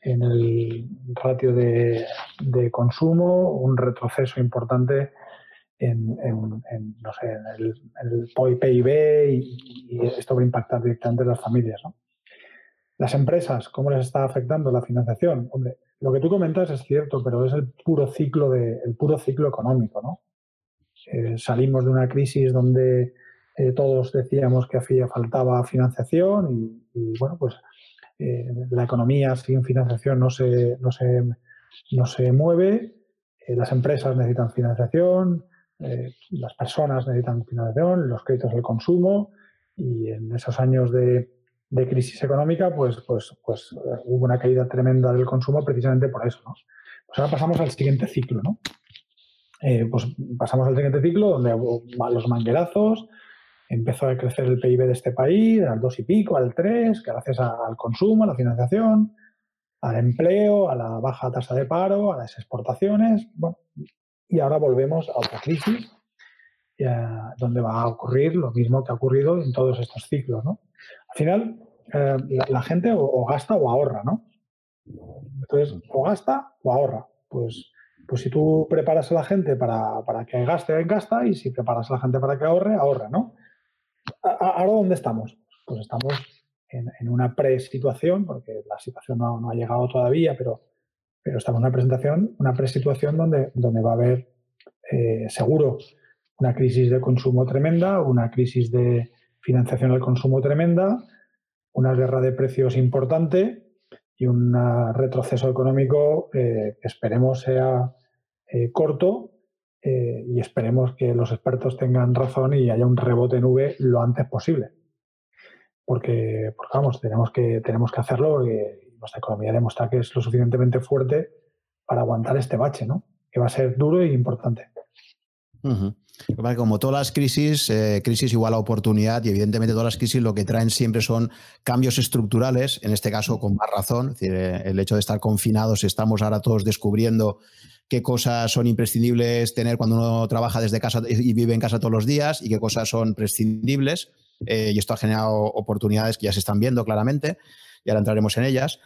en el ratio de, consumo, un retroceso importante en, no sé, en el, PIB y, esto va a impactar directamente en las familias. Las empresas, ¿cómo les está afectando la financiación? Hombre, lo que tú comentas es cierto, pero es el puro ciclo, de, el puro ciclo económico. ¿no? Eh, salimos de una crisis donde eh, todos decíamos que hacía, faltaba financiación y, bueno, pues eh, la economía sin financiación no se, no se, no se mueve, eh, las empresas necesitan financiación, las personas necesitan financiación, los créditos al consumo y en esos años de, de crisis económica pues, pues, pues hubo una caída tremenda del consumo precisamente por eso. ¿no? Pues ahora pasamos al siguiente ciclo, ¿no? pues pasamos al siguiente ciclo donde los manguerazos, empezó a crecer el PIB de este país al dos y pico, al tres, gracias al consumo, a la financiación, al empleo, a la baja tasa de paro, a las exportaciones. Bueno, y ahora volvemos a otra crisis eh, donde va a ocurrir lo mismo que ha ocurrido en todos estos ciclos. ¿no? Al final, eh, la, gente o, gasta o ahorra, ¿no? Entonces, o gasta o ahorra. Pues, pues si tú preparas a la gente para, para que gaste, gasta, y si preparas a la gente para que ahorre, ahorra, ¿no? ¿Ahora dónde estamos? Pues estamos en, una pre-situación, porque la situación no, ha llegado todavía, pero, estamos en una presentación, una pre-situación donde, va a haber eh, seguro una crisis de consumo tremenda, una crisis de financiación del consumo tremenda, una guerra de precios importante y un retroceso económico eh, que esperemos sea eh, corto eh, y esperemos que los expertos tengan razón y haya un rebote en V lo antes posible. Porque, vamos, tenemos que, tenemos que hacerlo y nuestra economía demuestra que es lo suficientemente fuerte para aguantar este bache, ¿no? Que va a ser duro e importante. Como todas las crisis, eh, crisis igual a oportunidad y evidentemente todas las crisis lo que traen siempre son cambios estructurales, en este caso con más razón, eh, el hecho de estar confinados, estamos ahora todos descubriendo qué cosas son imprescindibles tener cuando uno trabaja desde casa y vive en casa todos los días y qué cosas son prescindibles. Eh, y esto ha generado oportunidades que ya se están viendo claramente y ahora entraremos en ellas.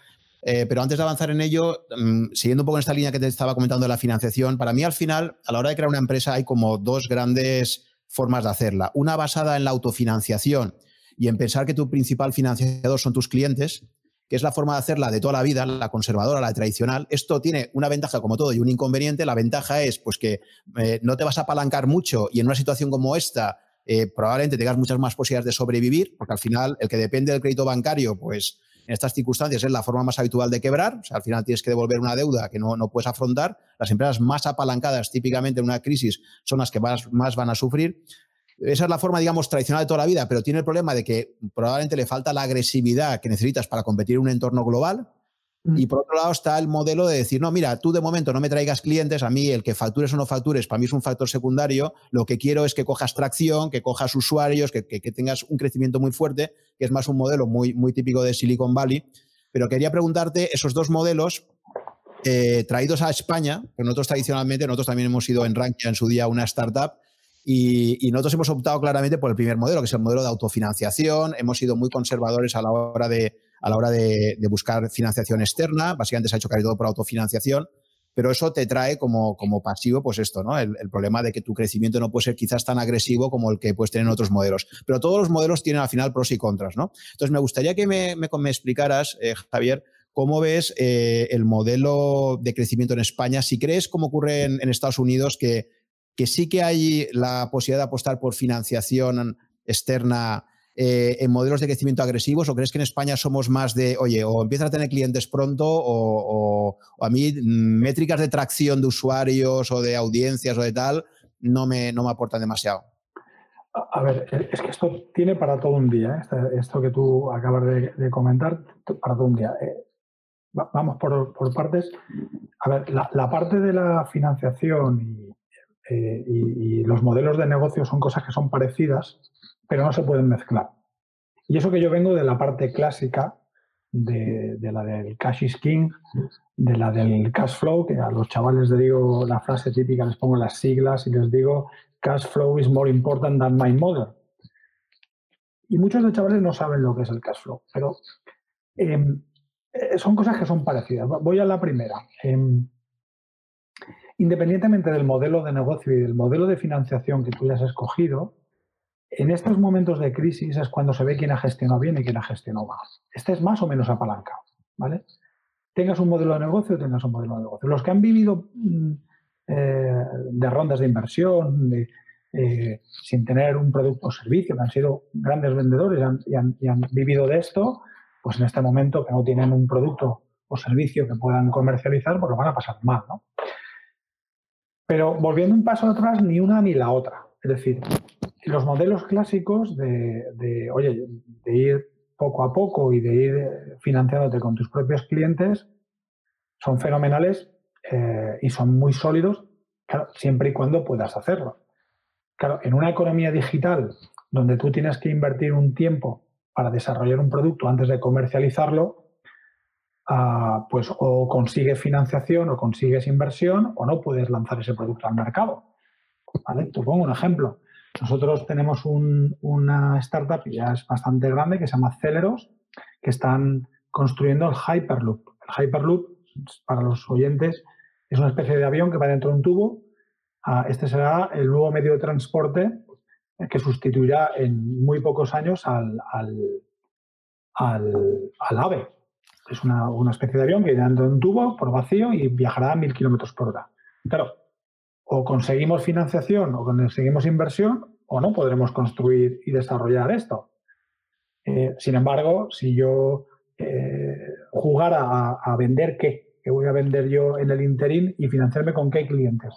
Eh, pero antes de avanzar en ello, mm, siguiendo un poco en esta línea que te estaba comentando de la financiación, para mí al final, a la hora de crear una empresa, hay como dos grandes formas de hacerla. Una basada en la autofinanciación y en pensar que tu principal financiador son tus clientes que es la forma de hacerla de toda la vida, la conservadora, la tradicional. Esto tiene una ventaja como todo y un inconveniente. La ventaja es pues que eh, no te vas a apalancar mucho y en una situación como esta eh, probablemente tengas muchas más posibilidades de sobrevivir, porque al final el que depende del crédito bancario, pues en estas circunstancias es la forma más habitual de quebrar. Al final tienes que devolver una deuda que no, no puedes afrontar. Las empresas más apalancadas típicamente en una crisis son las que más, más van a sufrir. Esa es la forma, digamos, tradicional de toda la vida, pero tiene el problema de que probablemente le falta la agresividad que necesitas para competir en un entorno global. Mm. Y por otro lado está el modelo de decir, no, mira, tú de momento no me traigas clientes, a mí el que factures o no factures, para mí es un factor secundario, lo que quiero es que cojas tracción, que cojas usuarios, que, tengas un crecimiento muy fuerte, que es más un modelo muy, muy típico de Silicon Valley. Pero quería preguntarte, esos dos modelos eh, traídos a España, que nosotros tradicionalmente, nosotros también hemos sido en Rankia en su día una startup, y, nosotros hemos optado claramente por el primer modelo, que es el modelo de autofinanciación. Hemos sido muy conservadores a la hora de, a la hora de, buscar financiación externa. Básicamente se ha hecho casi todo por autofinanciación. pero eso te trae como, como pasivo, pues esto, ¿no? El, problema de que tu crecimiento no puede ser quizás tan agresivo como el que puedes tener en otros modelos. Pero todos los modelos tienen al final pros y contras, ¿no? Entonces, me gustaría que me, me, explicaras, eh, Javier, ¿Cómo ves eh, el modelo de crecimiento en España? Si crees, como ocurre en, Estados Unidos, que, que, sí que hay la posibilidad de apostar por financiación externa eh, en modelos de crecimiento agresivos, o crees que en España somos más de, oye, o empiezan a tener clientes pronto, o, a mí mm, métricas de tracción de usuarios o de audiencias o de tal no me, no me aportan demasiado? A ver, es que esto tiene para todo un día, ¿eh? esto, que tú acabas de, comentar, para todo un día vamos por, partes. A ver, la, parte de la financiación eh, y, los modelos de negocio son cosas que son parecidas, pero no se pueden mezclar. Y eso que yo vengo de la parte clásica, de, la del cash is king, de la del cash flow, que a los chavales les digo la frase típica, les pongo las siglas y les digo cash flow is more important than my mother. Y muchos de los chavales no saben lo que es el cash flow, pero em, eh, son cosas que son parecidas. Voy a la primera. Em, independientemente del modelo de negocio y del modelo de financiación que tú hayas escogido, en estos momentos de crisis es cuando se ve quién ha gestionado bien y quién ha gestionado mal. Este es más o menos apalancado, ¿vale? Tengas un modelo de negocio tengas un modelo de negocio. Los que han vivido mm, eh, de rondas de inversión, eh, sin tener un producto o servicio, que han sido grandes vendedores y han vivido de esto, pues en este momento que no tienen un producto o servicio que puedan comercializar, pues lo van a pasar mal, ¿no? Pero volviendo un paso atrás, ni una ni la otra. Es decir, los modelos clásicos de, oye, de ir poco a poco y de ir financiándote con tus propios clientes son fenomenales eh, y son muy sólidos, siempre y cuando puedas hacerlo. Claro, en una economía digital donde tú tienes que invertir un tiempo para desarrollar un producto antes de comercializarlo, ah, pues o consigues financiación o consigues inversión o no puedes lanzar ese producto al mercado. ¿Vale? Te pongo un ejemplo. Nosotros tenemos una startup ya es bastante grande que se llama Celeros, que están construyendo el Hyperloop. El Hyperloop, para los oyentes, es una especie de avión que va dentro de un tubo. Ah, este será el nuevo medio de transporte que sustituirá en muy pocos años al, al, AVE. Es una, especie de avión que irá en un tubo por vacío y viajará a mil kilómetros por hora. Claro, o conseguimos financiación o conseguimos inversión o no podremos construir y desarrollar esto. Eh, sin embargo, si yo eh, jugara a, vender qué, qué voy a vender yo en el interín y financiarme con qué clientes,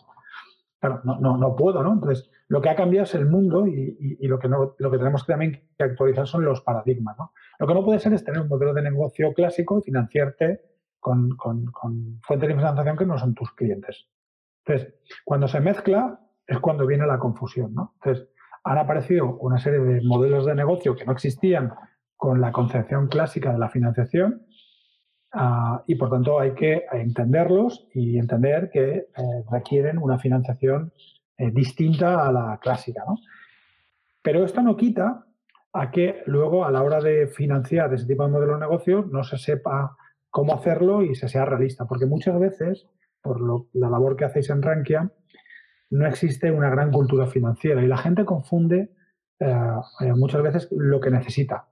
Claro, no, no, puedo, ¿no? Entonces, lo que ha cambiado es el mundo y, lo, que no, lo que tenemos que también que actualizar son los paradigmas, ¿no? Lo que no puede ser es tener un modelo de negocio clásico y financiarte con, fuentes de financiación que no son tus clientes. Entonces, cuando se mezcla es cuando viene la confusión, ¿no? Entonces, han aparecido una serie de modelos de negocio que no existían con la concepción clásica de la financiación Ah, y por tanto hay que entenderlos y entender que eh, requieren una financiación eh, distinta a la clásica. ¿no? Pero esto no quita a que luego a la hora de financiar ese tipo de modelo de negocio no se sepa cómo hacerlo y se sea realista, porque muchas veces, por la labor que hacéis en Rankia, no existe una gran cultura financiera y la gente confunde eh, muchas veces lo que necesita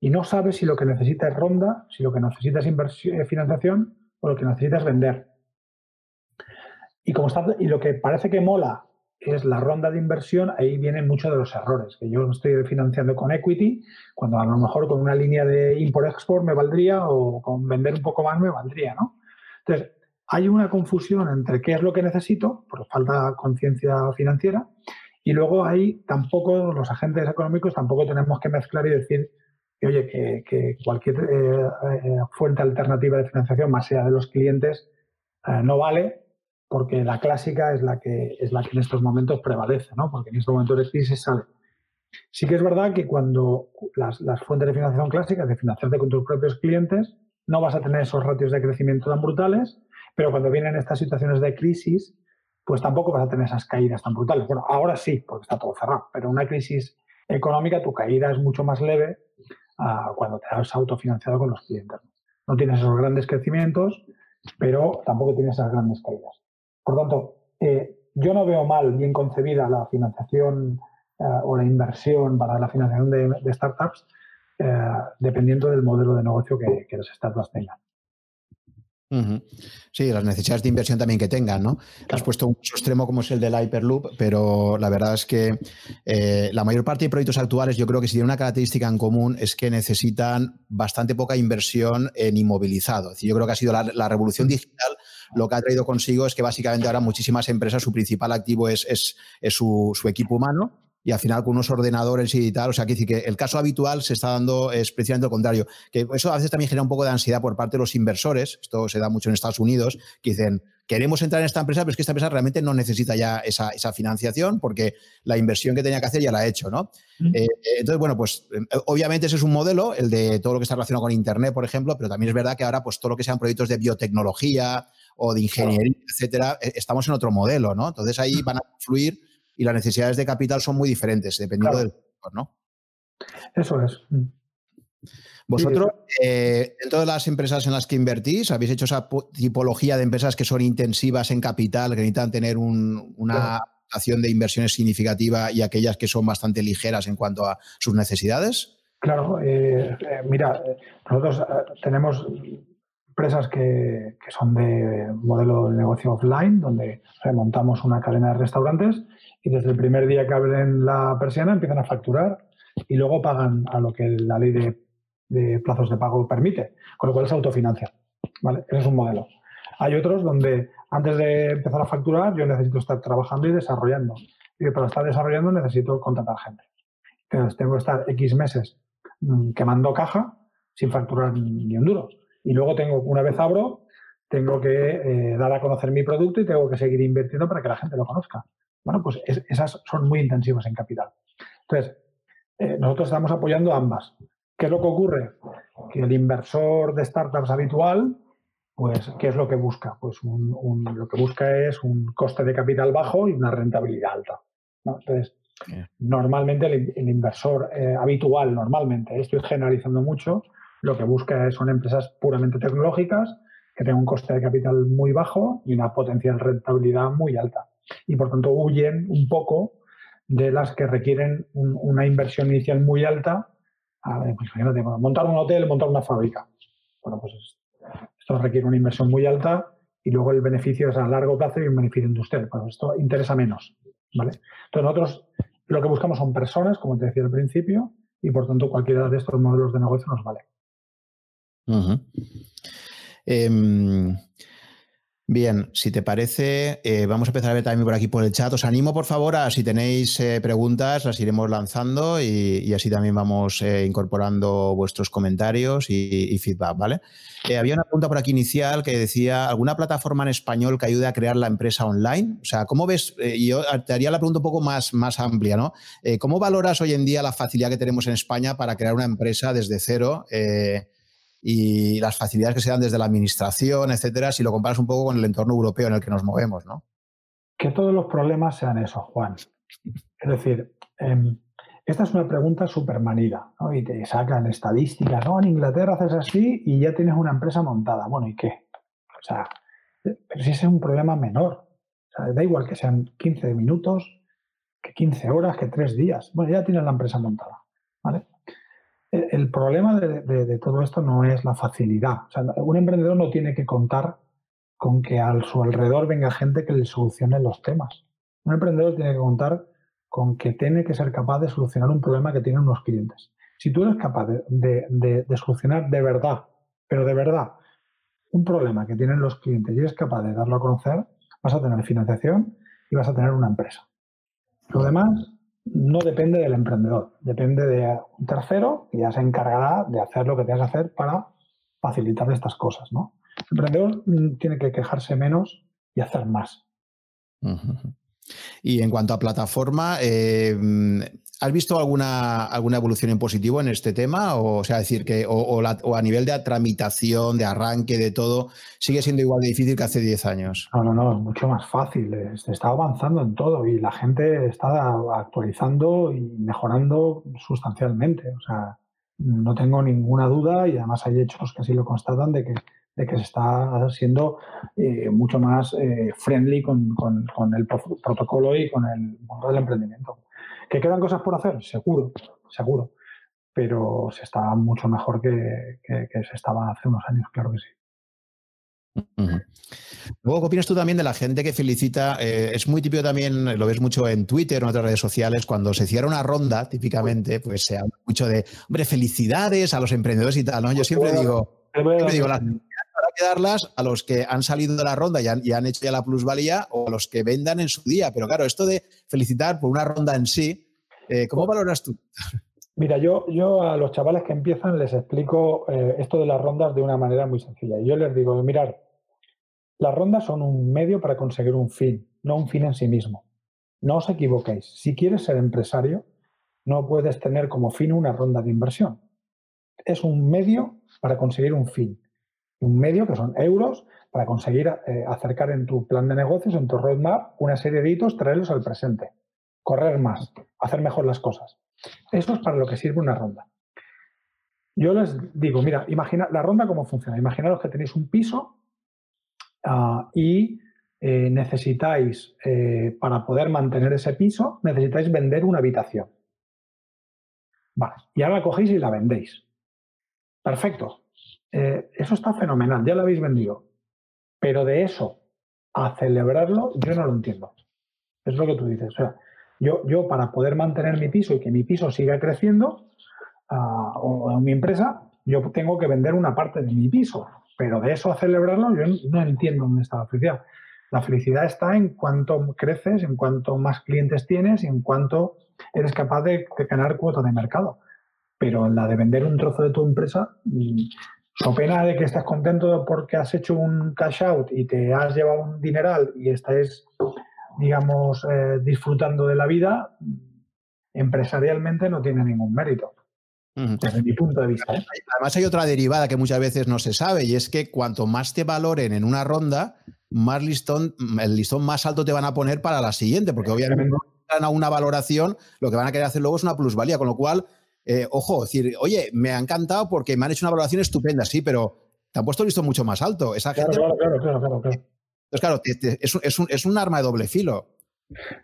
y no sabes si lo que necesita es ronda, si lo que necesita es eh, financiación o lo que necesita es vender. Y, como está, y lo que parece que mola es la ronda de inversión, ahí vienen muchos de los errores, que yo estoy financiando con equity, cuando a lo mejor con una línea de import-export me valdría o con vender un poco más me valdría, ¿no? Entonces, hay una confusión entre qué es lo que necesito, por falta de conciencia financiera, y luego hay tampoco, los agentes económicos tampoco tenemos que mezclar y decir que, oye, que, cualquier eh, eh, fuente alternativa de financiación, más allá de los clientes, eh, no vale porque la clásica es la que es la que en estos momentos prevalece, ¿no? Porque en estos momentos de crisis sale. Sí que es verdad que cuando las, las fuentes de financiación clásicas, de financiarte con tus propios clientes, no vas a tener esos ratios de crecimiento tan brutales, pero cuando vienen estas situaciones de crisis, pues tampoco vas a tener esas caídas tan brutales. Bueno, ahora sí, porque está todo cerrado, pero una crisis económica tu caída es mucho más leve cuando te has autofinanciado con los clientes. No tienes esos grandes crecimientos pero tampoco tiene esas grandes caídas. Por tanto, eh, yo no veo mal, bien concebida, la financiación eh, o la inversión para la financiación de, startups, eh, dependiendo del modelo de negocio que, que las startups tengan. Sí, las necesidades de inversión también que tengan, ¿no? Has puesto un extremo como es el del Hyperloop, pero la verdad es que eh, la mayor parte de proyectos actuales, yo creo que si tienen una característica en común es que necesitan bastante poca inversión en inmovilizado. yo creo que ha sido la, revolución digital lo que ha traído consigo es que básicamente ahora muchísimas empresas, su principal activo es, es, su, su equipo humano y al final con unos ordenadores y tal. O sea, que, que el caso habitual se está dando es precisamente lo contrario. Que eso a veces también genera un poco de ansiedad por parte de los inversores. Esto se da mucho en Estados Unidos, que dicen, queremos entrar en esta empresa, pero es que esta empresa realmente no necesita ya esa, financiación porque la inversión que tenía que hacer ya la ha hecho, ¿no? Eh, entonces, bueno, pues eh, obviamente ese es un modelo, el de todo lo que está relacionado con Internet, por ejemplo, pero también es verdad que ahora, pues todo lo que sean proyectos de biotecnología o de ingeniería, etcétera, eh, estamos en otro modelo, ¿no? Entonces ahí van a fluir y las necesidades de capital son muy diferentes, dependiendo del sector, ¿no? Eso es. Mm. Vosotros, eh, dentro de las empresas en las que invertís, ¿habéis hecho esa tipología de empresas que son intensivas en capital, que necesitan tener una acción de inversiones significativa y aquellas que son bastante ligeras en cuanto a sus necesidades? Claro, eh, eh, mira, nosotros tenemos empresas que, que, son de modelo de negocio offline, donde montamos una cadena de restaurantes y desde el primer día que abren la persiana empiezan a facturar y luego pagan a lo que la ley de, plazos de pago permite, con lo cual se autofinancia. ¿vale? Ese es un modelo. Hay otros donde antes de empezar a facturar yo necesito estar trabajando y desarrollando. Y para estar desarrollando necesito contratar gente. Entonces tengo que estar X meses mm, quemando caja sin facturar ni un duro. Y luego tengo, una vez abro, tengo que eh, dar a conocer mi producto y tengo que seguir invirtiendo para que la gente lo conozca. Bueno, pues esas son muy intensivas en capital. Entonces, eh, nosotros estamos apoyando ambas. ¿Qué es lo que ocurre? Que el inversor de startups habitual, pues, ¿qué es lo que busca? Pues lo que busca es un coste de capital bajo y una rentabilidad alta. Entonces, normalmente el, inversor eh, habitual, normalmente, estoy generalizando mucho, lo que busca son empresas puramente tecnológicas que tengan un coste de capital muy bajo y una potencial rentabilidad muy alta y por tanto huyen un poco de las que requieren una inversión inicial muy alta. Pues montar un hotel, montar una fábrica. Bueno, pues esto requiere una inversión muy alta y luego el beneficio es a largo plazo y un beneficio industrial. Pues esto interesa menos. ¿vale? Entonces nosotros lo que buscamos son personas, como te decía al principio, y por tanto cualquiera de estos modelos de negocio nos vale. Bien, si te parece, eh, vamos a empezar a ver también por aquí por el chat. Os animo, por favor, a si tenéis eh, preguntas, las iremos lanzando y, así también vamos eh, incorporando vuestros comentarios y, feedback, ¿vale? había una pregunta por aquí inicial que decía, ¿alguna plataforma en español que ayude a crear la empresa online? O sea, ¿cómo ves? yo te haría la pregunta un poco más, más amplia, ¿no? ¿Cómo valoras hoy en día la facilidad que tenemos en España para crear una empresa desde cero? Y las facilidades que se dan desde la administración, etcétera, si lo comparas un poco con el entorno europeo en el que nos movemos, ¿no? Que todos los problemas sean eso, Juan. Es decir, em, esta es una pregunta súper manida, ¿no? Y te sacan estadísticas, ¿no? En Inglaterra haces así y ya tienes una empresa montada. Bueno, ¿y qué? O sea, pero si ese es un problema menor. Da igual que sean 15 minutos, que 15 horas, que 3 días. Bueno, ya tienes la empresa montada. ¿Vale? El problema de, todo esto no es la facilidad. un emprendedor no tiene que contar con que a su alrededor venga gente que le solucione los temas. Un emprendedor tiene que contar con que tiene que ser capaz de solucionar un problema que tienen unos clientes. Si tú eres capaz de, solucionar de verdad, pero de verdad, un problema que tienen los clientes y eres capaz de darlo a conocer, vas a tener financiación y vas a tener una empresa. Lo demás no depende del emprendedor, depende de un tercero que ya se encargará de hacer lo que tengas que hacer para facilitar estas cosas. ¿no? El emprendedor mm, tiene que quejarse menos y hacer más. Y en cuanto a plataforma, eh, ¿has visto alguna, alguna evolución en positivo en este tema? O, sea, decir que o, a nivel de tramitación, de arranque, de todo, sigue siendo igual de difícil que hace 10 años. No, no, no, es mucho más fácil. Se está avanzando en todo y la gente está actualizando y mejorando sustancialmente. O sea, no tengo ninguna duda y además hay hechos que así lo constatan de que, de que se está siendo eh, mucho más eh, friendly con, el protocolo y con el mundo del emprendimiento. ¿Que quedan cosas por hacer? Seguro, seguro. Pero se está mucho mejor que, se estaba hace unos años, claro que sí. Luego, ¿qué opinas tú también de la gente que felicita? Eh, es muy típico también, lo ves mucho en Twitter o en otras redes sociales, cuando se cierra una ronda, típicamente, pues se habla mucho de, hombre, felicidades a los emprendedores y tal, ¿no? Yo siempre digo, siempre digo, las hay que darlas a los que han salido de la ronda y han, hecho ya la plusvalía o a los que vendan en su día. Pero claro, esto de felicitar por una ronda en sí, eh, ¿cómo valoras tú? Mira, yo, yo a los chavales que empiezan les explico eh, esto de las rondas de una manera muy sencilla. Yo les digo, mirar, las rondas son un medio para conseguir un fin, no un fin en sí mismo. No os equivoquéis. Si quieres ser empresario, no puedes tener como fin una ronda de inversión. Es un medio para conseguir un fin un medio que son euros para conseguir eh, acercar en tu plan de negocios, en tu roadmap, una serie de hitos, traerlos al presente, correr más, hacer mejor las cosas. Eso es para lo que sirve una ronda. Yo les digo, mira, imagina la ronda cómo funciona. Imaginaros que tenéis un piso ah, y eh, necesitáis, eh, para poder mantener ese piso, necesitáis vender una habitación. Vale, y ahora la cogéis y la vendéis. Perfecto. Eh, eso está fenomenal, ya lo habéis vendido. Pero de eso a celebrarlo, yo no lo entiendo. Es lo que tú dices. O sea, yo, yo para poder mantener mi piso y que mi piso siga creciendo, uh, o mi empresa, yo tengo que vender una parte de mi piso. Pero de eso a celebrarlo, yo no entiendo dónde está la felicidad. La felicidad está en cuanto creces, en cuanto más clientes tienes y en cuanto eres capaz de, de ganar cuota de mercado. Pero la de vender un trozo de tu empresa, mm, so pena de que estás contento porque has hecho un cash out y te has llevado un dineral y estás, digamos, eh, disfrutando de la vida, empresarialmente no tiene ningún mérito. Desde mi punto de vista. ¿eh? Además, hay otra derivada que muchas veces no se sabe y es que cuanto más te valoren en una ronda, más listón, el listón más alto te van a poner para la siguiente, porque obviamente a una valoración, lo que van a querer hacer luego es una plusvalía, con lo cual eh, ojo, decir, oye, me ha encantado porque me han hecho una valoración estupenda, sí, pero te han puesto listo mucho más alto. Esa claro, claro, claro, claro, claro, Entonces, claro, es, un, es, un, arma de doble filo.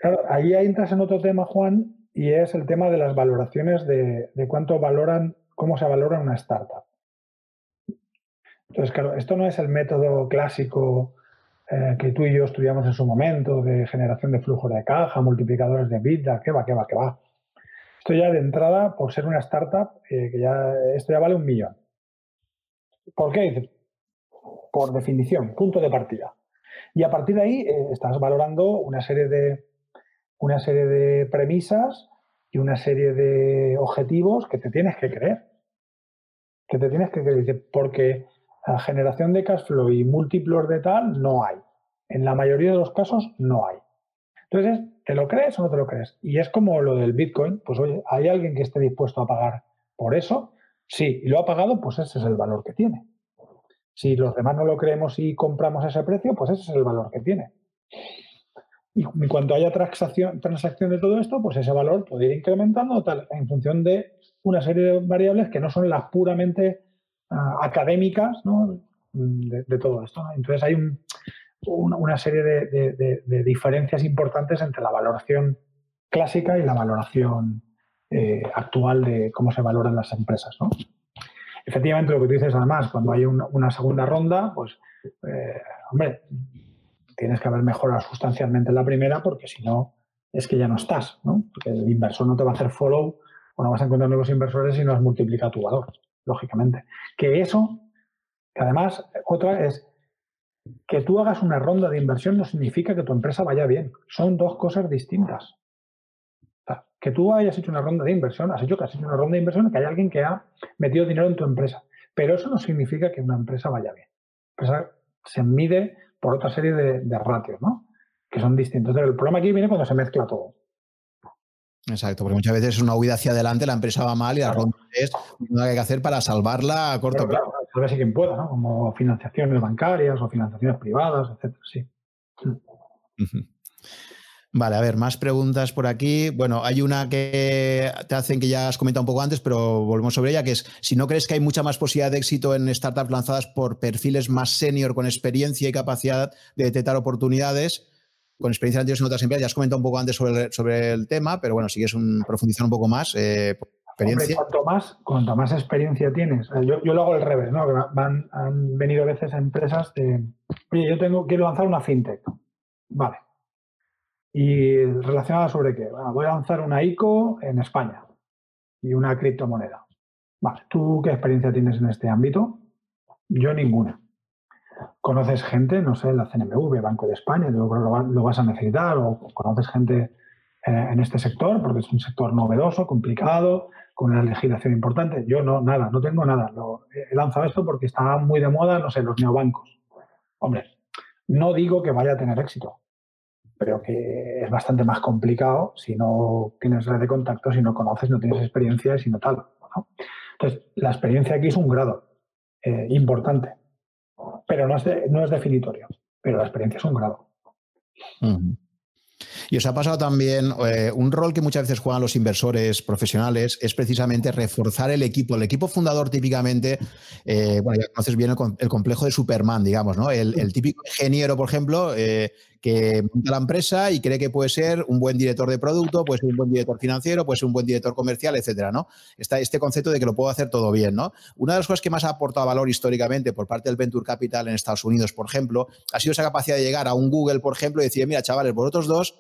Claro, ahí entras en otro tema, Juan, y es el tema de las valoraciones de, cuánto valoran, cómo se valora una startup. Entonces, claro, esto no es el método clásico eh, que tú y yo estudiamos en su momento de generación de flujo de caja, multiplicadores de vida, que va, que va, que va. Esto ya de entrada, por ser una startup, eh, que ya, esto ya vale un millón. ¿Por qué? Por definición, punto de partida. Y a partir de ahí eh, estás valorando una serie de, una serie de premisas y una serie de objetivos que te tienes que creer. Que te tienes que creer. Porque generación de cash flow y múltiplos de tal no hay. En la mayoría de los casos no hay. Entonces, ¿te lo crees o no te lo crees? Y es como lo del Bitcoin, pues oye, ¿hay alguien que esté dispuesto a pagar por eso? Sí, y lo ha pagado, pues ese es el valor que tiene. Si los demás no lo creemos y compramos ese precio, pues ese es el valor que tiene. Y cuando haya transacción, de todo esto, pues ese valor puede ir incrementando en función de una serie de variables que no son las puramente ah, académicas de, todo esto. Entonces hay un, una, serie de, diferencias importantes entre la valoración clásica y la valoración eh, actual de cómo se valoran las empresas. Efectivamente, lo que tú dices además, cuando hay una, segunda ronda, pues, eh, hombre, tienes que haber mejorado sustancialmente en la primera porque si no, es que ya no estás, ¿no? Porque el inversor no te va a hacer follow o no vas a encontrar nuevos inversores si no has multiplicado tu valor, lógicamente. Que eso, que además, otra es que tú hagas una ronda de inversión no significa que tu empresa vaya bien. Son dos cosas distintas. que tú hayas hecho una ronda de inversión, has hecho que has hecho una ronda de inversión, que hay alguien que ha metido dinero en tu empresa. Pero eso no significa que una empresa vaya bien. Empresa se mide por otra serie de, ratios, ¿no? Que son distintos. el problema aquí viene cuando se mezcla todo. Exacto, porque muchas veces es una huida hacia adelante, la empresa va mal y la ronda es lo que hay que hacer para salvarla a corto plazo ver si quien pueda, ¿no? Como financiaciones bancarias o financiaciones privadas, etcétera, sí. Vale, a ver, más preguntas por aquí. Bueno, hay una que te hacen que ya has comentado un poco antes, pero volvemos sobre ella, que es si no crees que hay mucha más posibilidad de éxito en startups lanzadas por perfiles más senior con experiencia y capacidad de detectar oportunidades, con experiencia anteriores en otras empresas. Ya has comentado un poco antes sobre, sobre el tema, pero bueno, si quieres un, profundizar un poco más. Eh, experiencia. cuanto, más, cuanto más experiencia tienes, yo, yo lo hago al revés, ¿no? Van, han venido a veces empresas de, oye, yo tengo, quiero lanzar una fintech. Vale y relacionada sobre qué. voy a lanzar una ICO en España y una criptomoneda. Vale, ¿tú qué experiencia tienes en este ámbito? Yo ninguna. ¿Conoces gente, no sé, la CNMV, Banco de España, lo, vas a necesitar? ¿O conoces gente eh, en este sector? Porque es un sector novedoso, complicado, con una legislación importante. Yo no, nada, no tengo nada. he lanzado esto porque está muy de moda, no sé, los neobancos. Hombre, no digo que vaya a tener éxito, pero que es bastante más complicado si no tienes red de contacto, si no conoces, no tienes experiencia, si no tal. Entonces, la experiencia aquí es un grado eh, importante, pero no es, no es definitorio, pero la experiencia es un grado. Y os ha pasado también eh, un rol que muchas veces juegan los inversores profesionales es precisamente reforzar el equipo. El equipo fundador típicamente, eh, bueno, ya conoces bien el, complejo de Superman, digamos, ¿no? El, típico ingeniero, por ejemplo, eh, que monta la empresa y cree que puede ser un buen director de producto, puede ser un buen director financiero, puede ser un buen director comercial, etcétera, ¿no? Está este concepto de que lo puedo hacer todo bien, ¿no? Una de las cosas que más ha aportado valor históricamente por parte del Venture Capital en Estados Unidos, por ejemplo, ha sido esa capacidad de llegar a un Google, por ejemplo, y decir, mira, chavales, vosotros dos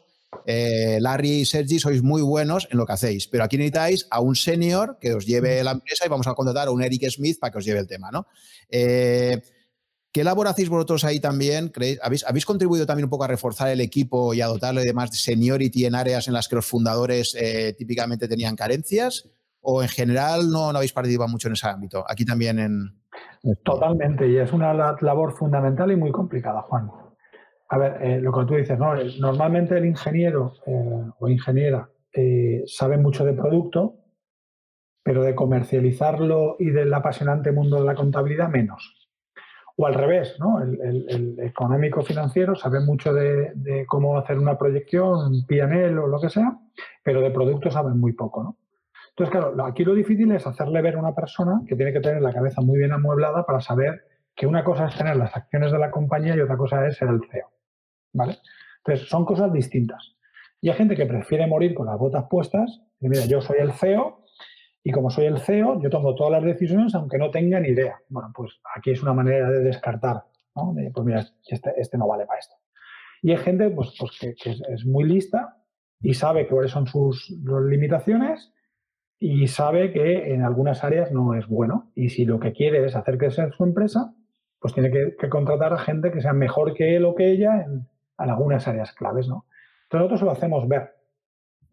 eh, Larry y Sergi sois muy buenos en lo que hacéis, pero aquí necesitáis a un senior que os lleve la empresa y vamos a contratar a un Eric Smith para que os lleve el tema, ¿no? Eh, ¿Qué labor hacéis vosotros ahí también? ¿Habéis, ¿Habéis, contribuido también un poco a reforzar el equipo y a dotarle de más seniority en áreas en las que los fundadores eh, típicamente tenían carencias? ¿O en general no, no habéis participado mucho en ese ámbito? Aquí también en... Totalmente, y es una labor fundamental y muy complicada, Juan. A ver, eh, lo que tú dices, ¿no? Normalmente el ingeniero eh, o ingeniera sabe mucho de producto, pero de comercializarlo y del apasionante mundo de la contabilidad menos. O al revés, ¿no? El, económico financiero sabe mucho de, cómo hacer una proyección, un PNL o lo que sea, pero de producto sabe muy poco, ¿no? Entonces, claro, aquí lo difícil es hacerle ver a una persona que tiene que tener la cabeza muy bien amueblada para saber que una cosa es tener las acciones de la compañía y otra cosa es ser el CEO. ¿vale? Entonces, son cosas distintas. Y hay gente que prefiere morir con las botas puestas, y mira, yo soy el CEO y como soy el CEO, yo tomo todas las decisiones aunque no tenga ni idea. Bueno, pues aquí es una manera de descartar, pues mira, este, este, no vale para esto. Y hay gente pues, pues que, es, muy lista y sabe cuáles son sus limitaciones y sabe que en algunas áreas no es bueno. Y si lo que quiere es hacer crecer su empresa, pues tiene que, contratar a gente que sea mejor que él o que ella en, algunas áreas claves. Entonces nosotros lo hacemos ver,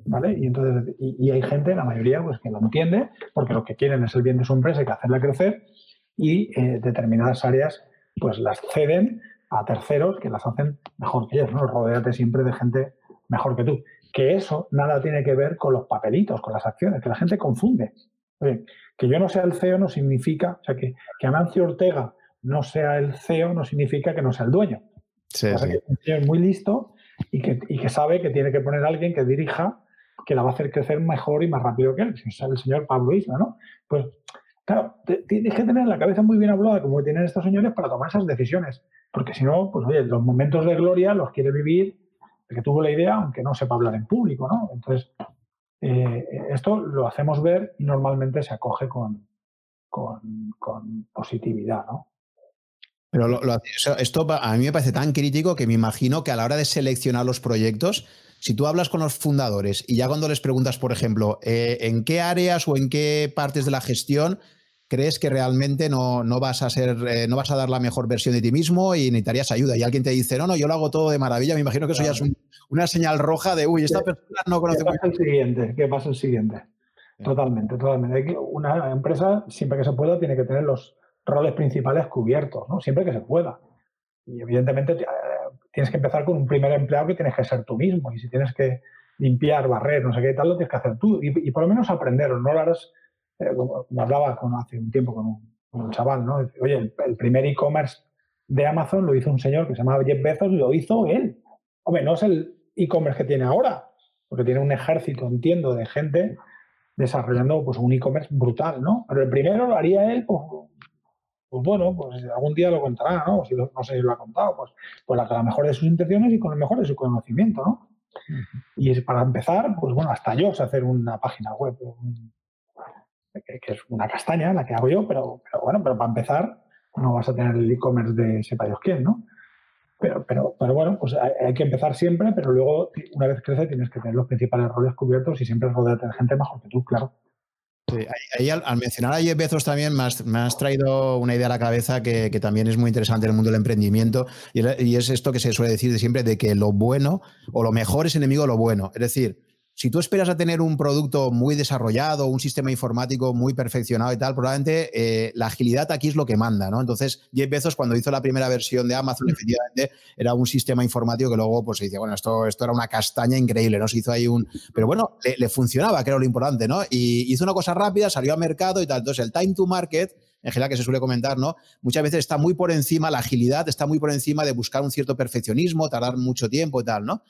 ¿vale? Y entonces y, hay gente, la mayoría, pues que lo entiende, porque lo que quieren es el bien de su empresa y que hacerla crecer y eh, determinadas áreas, pues las ceden a terceros que las hacen mejor que ellos, ¿no? Rodéate siempre de gente mejor que tú. Que eso nada tiene que ver con los papelitos, con las acciones, que la gente confunde. que yo no sea el CEO no significa, o sea, que, que Amancio Ortega no sea el CEO no significa que no sea el dueño. Sí, Es muy listo y que, y que, sabe que tiene que poner a alguien que dirija, que la va a hacer crecer mejor y más rápido que él, si es el señor Pablo Isla, ¿no? Pues, claro, tienes que tener la cabeza muy bien hablada, como tienen estos señores, para tomar esas decisiones. Porque si no, pues oye, los momentos de gloria los quiere vivir el que tuvo la idea, aunque no sepa hablar en público, ¿no? Entonces, eh, esto lo hacemos ver y normalmente se acoge con, con, con positividad, ¿no? Pero esto a mí me parece tan crítico que me imagino que a la hora de seleccionar los proyectos, si tú hablas con los fundadores y ya cuando les preguntas, por ejemplo, eh, en qué áreas o en qué partes de la gestión crees que realmente no, vas a ser, eh, no vas a dar la mejor versión de ti mismo y necesitarías ayuda. Y alguien te dice, no, no, yo lo hago todo de maravilla. Me imagino que eso ya es una señal roja de, uy, esta persona no conoce. ¿Qué pasa el siguiente? ¿Qué pasa el siguiente? Totalmente, totalmente. Una empresa, siempre que se pueda, tiene que tener los, roles principales cubiertos, ¿no? Siempre que se pueda. Y evidentemente eh, tienes que empezar con un primer empleado que tienes que ser tú mismo. Y si tienes que limpiar, barrer, no sé qué tal, lo tienes que hacer tú. Y, por lo menos aprender, no lo harás, eh, hablaba con, hace un tiempo con un, chaval, ¿no? Oye, el, primer e-commerce de Amazon lo hizo un señor que se llamaba Jeff Bezos y lo hizo él. Hombre, no es el e-commerce que tiene ahora, porque tiene un ejército, entiendo, de gente desarrollando pues, un e-commerce brutal, ¿no? Pero el primero lo haría él, pues, pues bueno, pues algún día lo contará, ¿no? Si no sé si lo ha contado, pues, pues la, la mejor de sus intenciones y con lo mejor de su conocimiento, ¿no? Y para empezar, pues bueno, hasta yo sé hacer una página web, que, es una castaña la que hago yo, pero, pero bueno, pero para empezar no vas a tener el e-commerce de sepa Dios quién, ¿no? Pero, pero, pero bueno, pues hay, que empezar siempre, pero luego, una vez crece, tienes que tener los principales roles cubiertos y siempre rodearte de gente mejor que tú, claro. Ahí, al, mencionar a Jeff Bezos también me has, traído una idea a la cabeza que, también es muy interesante en el mundo del emprendimiento y, y, es esto que se suele decir de siempre de que lo bueno o lo mejor es enemigo de lo bueno. Es decir, si tú esperas a tener un producto muy desarrollado, un sistema informático muy perfeccionado y tal, probablemente eh, la agilidad aquí es lo que manda, ¿no? Entonces, Jeff Bezos, cuando hizo la primera versión de Amazon, efectivamente, era un sistema informático que luego, pues, se dice, bueno, esto, esto era una castaña increíble, ¿no? Se hizo ahí un... Pero bueno, le, funcionaba, que era lo importante, ¿no? Y hizo una cosa rápida, salió a mercado y tal. Entonces, el time to market en general que se suele comentar, ¿no? Muchas veces está muy por encima, la agilidad está muy por encima de buscar un cierto perfeccionismo, tardar mucho tiempo y tal, ¿no?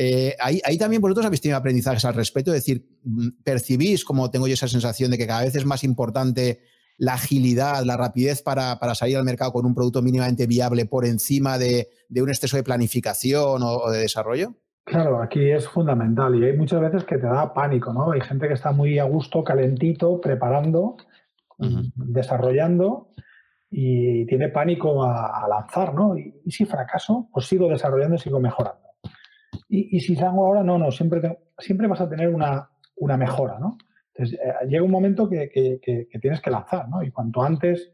Eh, ahí, también vosotros habéis tenido aprendizajes al respecto, es decir, mm, percibís, como tengo yo esa sensación de que cada vez es más importante la agilidad, la rapidez para, salir al mercado con un producto mínimamente viable por encima de, un exceso de planificación o, de desarrollo? Claro, aquí es fundamental y hay muchas veces que te da pánico, ¿no? Hay gente que está muy a gusto, calentito, preparando, desarrollando y tiene pánico a, lanzar, ¿no? y, si fracaso, pues sigo desarrollando y sigo mejorando. Y, si salgo ahora, no, no, siempre, siempre vas a tener una, mejora, ¿no? Entonces, eh, llega un momento que, tienes que lanzar, ¿no? Y cuanto antes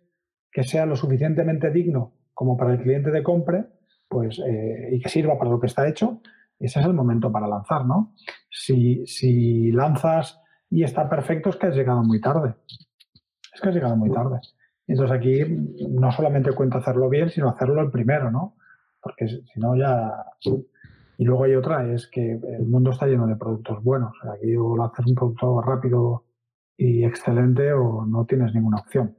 que sea lo suficientemente digno como para el cliente de compre, pues, eh, y que sirva para lo que está hecho, ese es el momento para lanzar, ¿no? Si, si lanzas y está perfecto, es que has llegado muy tarde. Es que has llegado muy tarde. Entonces aquí no solamente cuenta hacerlo bien, sino hacerlo el primero, ¿no? Porque si no ya y luego hay otra, es que el mundo está lleno de productos buenos. Aquí o haces un producto rápido y excelente o no tienes ninguna opción.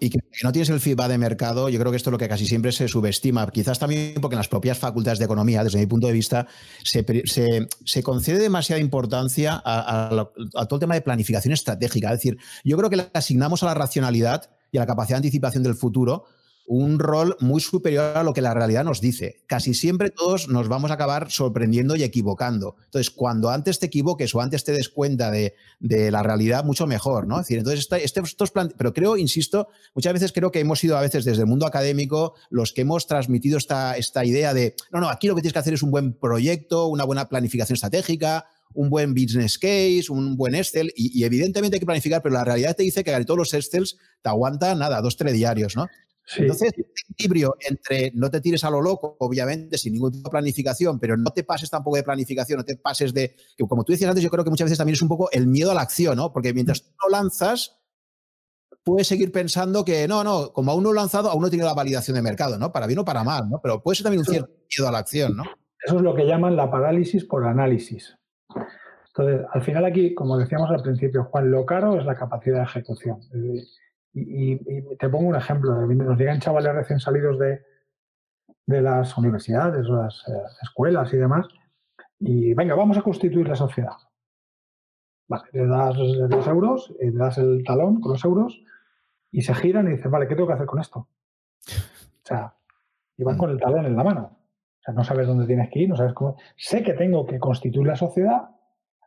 Y que, no tienes el feedback de mercado, yo creo que esto es lo que casi siempre se subestima. Quizás también porque en las propias facultades de economía, desde mi punto de vista, se, concede demasiada importancia a, a, todo el tema de planificación estratégica. Es decir, yo creo que le asignamos a la racionalidad y a la capacidad de anticipación del futuro un rol muy superior a lo que la realidad nos dice. Casi siempre todos nos vamos a acabar sorprendiendo y equivocando. Entonces, cuando antes te equivoques o antes te des cuenta de, la realidad, mucho mejor, ¿no? Es decir, entonces, este, estos pero creo, insisto, muchas veces creo que hemos sido a veces desde el mundo académico los que hemos transmitido esta, esta idea de, no, no, aquí lo que tienes que hacer es un buen proyecto, una buena planificación estratégica, un buen business case, un buen Excel, y, evidentemente hay que planificar, pero la realidad te dice que todos los Excels te aguantan, nada, dos, tres diarios, ¿no? Entonces, el equilibrio entre no te tires a lo loco, obviamente, sin ningún tipo de planificación, pero no te pases tampoco de planificación, no te pases de. Que como tú decías antes, yo creo que muchas veces también es un poco el miedo a la acción, ¿no? Porque mientras tú no lanzas, puedes seguir pensando que no, no, como aún no he lanzado, aún no tenido la validación de mercado, ¿no? Para bien o para mal, ¿no? Pero puede ser también un cierto miedo a la acción, ¿no? Eso es lo que llaman la parálisis por análisis. Entonces, al final aquí, como decíamos al principio, Juan, lo caro es la capacidad de ejecución. Y, te pongo un ejemplo. Nos llegan chavales recién salidos de, de las universidades, las eh, escuelas y demás. Y venga, vamos a constituir la sociedad. Vale, le das los euros, le das el talón con los euros y se giran y dicen, vale, ¿qué tengo que hacer con esto? O sea, y van con el talón en la mano. O sea, no sabes dónde tienes que ir, no sabes cómo. Sé que tengo que constituir la sociedad,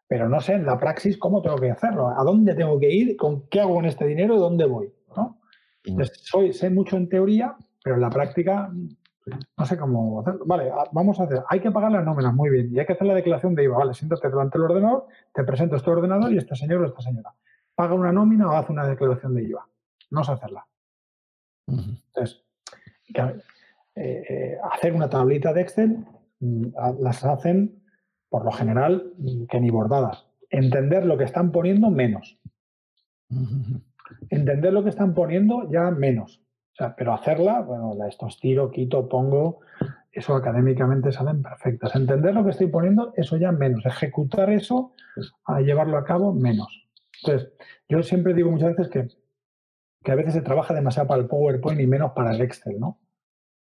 pero no sé en la praxis cómo tengo que hacerlo, a dónde tengo que ir, con qué hago con este dinero y dónde voy. Soy, sé mucho en teoría, pero en la práctica no sé cómo hacerlo. Vale, vamos a hacer, hay que pagar las nóminas, muy bien, y hay que hacer la declaración de IVA. Vale, siéntate delante del ordenador, te presento este ordenador y este señor o esta señora. Paga una nómina o hace una declaración de IVA. No sé hacerla. Entonces, eh, eh, hacer una tablita de Excel mm, las hacen por lo general, que ni bordadas. Entender lo que están poniendo, menos. Entender lo que están poniendo, ya menos. O sea, pero hacerla, bueno, esto estiro, quito, pongo, eso académicamente salen perfectas. Entender lo que estoy poniendo, eso ya menos. Ejecutar eso, a llevarlo a cabo, menos. Entonces, yo siempre digo muchas veces que, que a veces se trabaja demasiado para el PowerPoint y menos para el Excel, ¿no?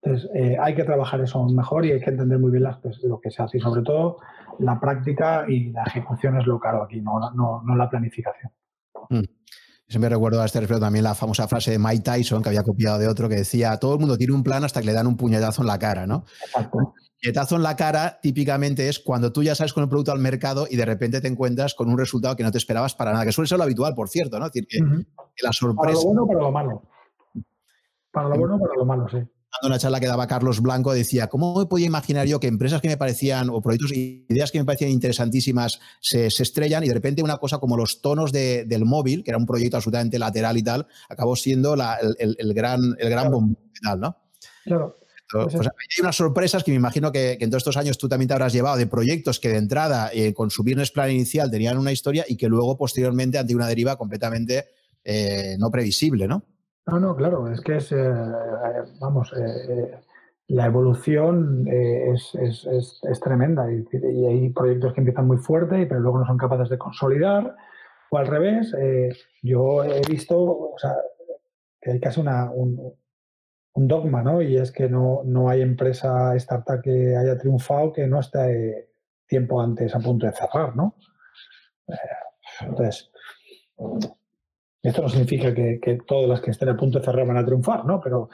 Entonces, eh, hay que trabajar eso mejor y hay que entender muy bien pues, lo que se hace y sobre todo la práctica y la ejecución es lo caro aquí, no, no, la planificación. Mm. Siempre recuerdo a este respecto también la famosa frase de Mike Tyson que había copiado de otro que decía, todo el mundo tiene un plan hasta que le dan un puñetazo en la cara, ¿no? Exacto. Puñetazo en la cara típicamente es cuando tú ya sales con el producto al mercado y de repente te encuentras con un resultado que no te esperabas para nada, que suele ser lo habitual, por cierto, ¿no? Es decir, que, la sorpresa... Para lo bueno, para lo malo. Para lo bueno, para lo malo, sí una charla que daba Carlos Blanco, decía, ¿cómo me podía imaginar yo que empresas que me parecían, o proyectos, ideas que me parecían interesantísimas, se, estrellan y de repente una cosa como los tonos del móvil, que era un proyecto absolutamente lateral y tal, acabó siendo el, gran, el gran claro. ¿no? Claro. Pues hay unas sorpresas que me imagino que, en todos estos años tú también te habrás llevado de proyectos que de entrada eh, con su business plan inicial tenían una historia y que luego posteriormente ante una deriva completamente eh, no previsible, ¿no? No, no, claro, es que es, eh, eh, vamos, eh, la evolución es, es, tremenda y, hay proyectos que empiezan muy fuerte pero luego no son capaces de consolidar o al revés. yo he visto, o sea, que hay casi una, un, un, dogma, ¿no? Y es que no, no hay empresa startup que haya triunfado que no esté tiempo antes a punto de cerrar, ¿no? Entonces, esto no significa que, todas las que estén a punto de cerrar van a triunfar, ¿no? Pero,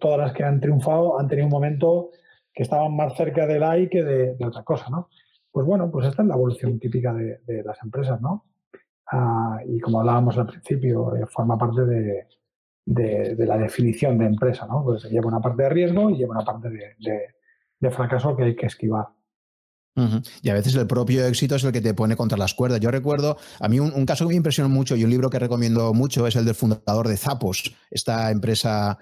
todas las que han triunfado han tenido un momento que estaban más cerca del AI que de, otra cosa, ¿no? Pues bueno, pues esta es la evolución típica de, las empresas, ¿no? Ah, y como hablábamos al principio, eh, forma parte de, la definición de empresa, ¿no? Pues lleva una parte de riesgo y lleva una parte de fracaso que hay que esquivar. Y a veces el propio éxito es el que te pone contra las cuerdas. Yo recuerdo, a mí un, caso que me impresionó mucho y un libro que recomiendo mucho es el del fundador de Zappos, esta empresa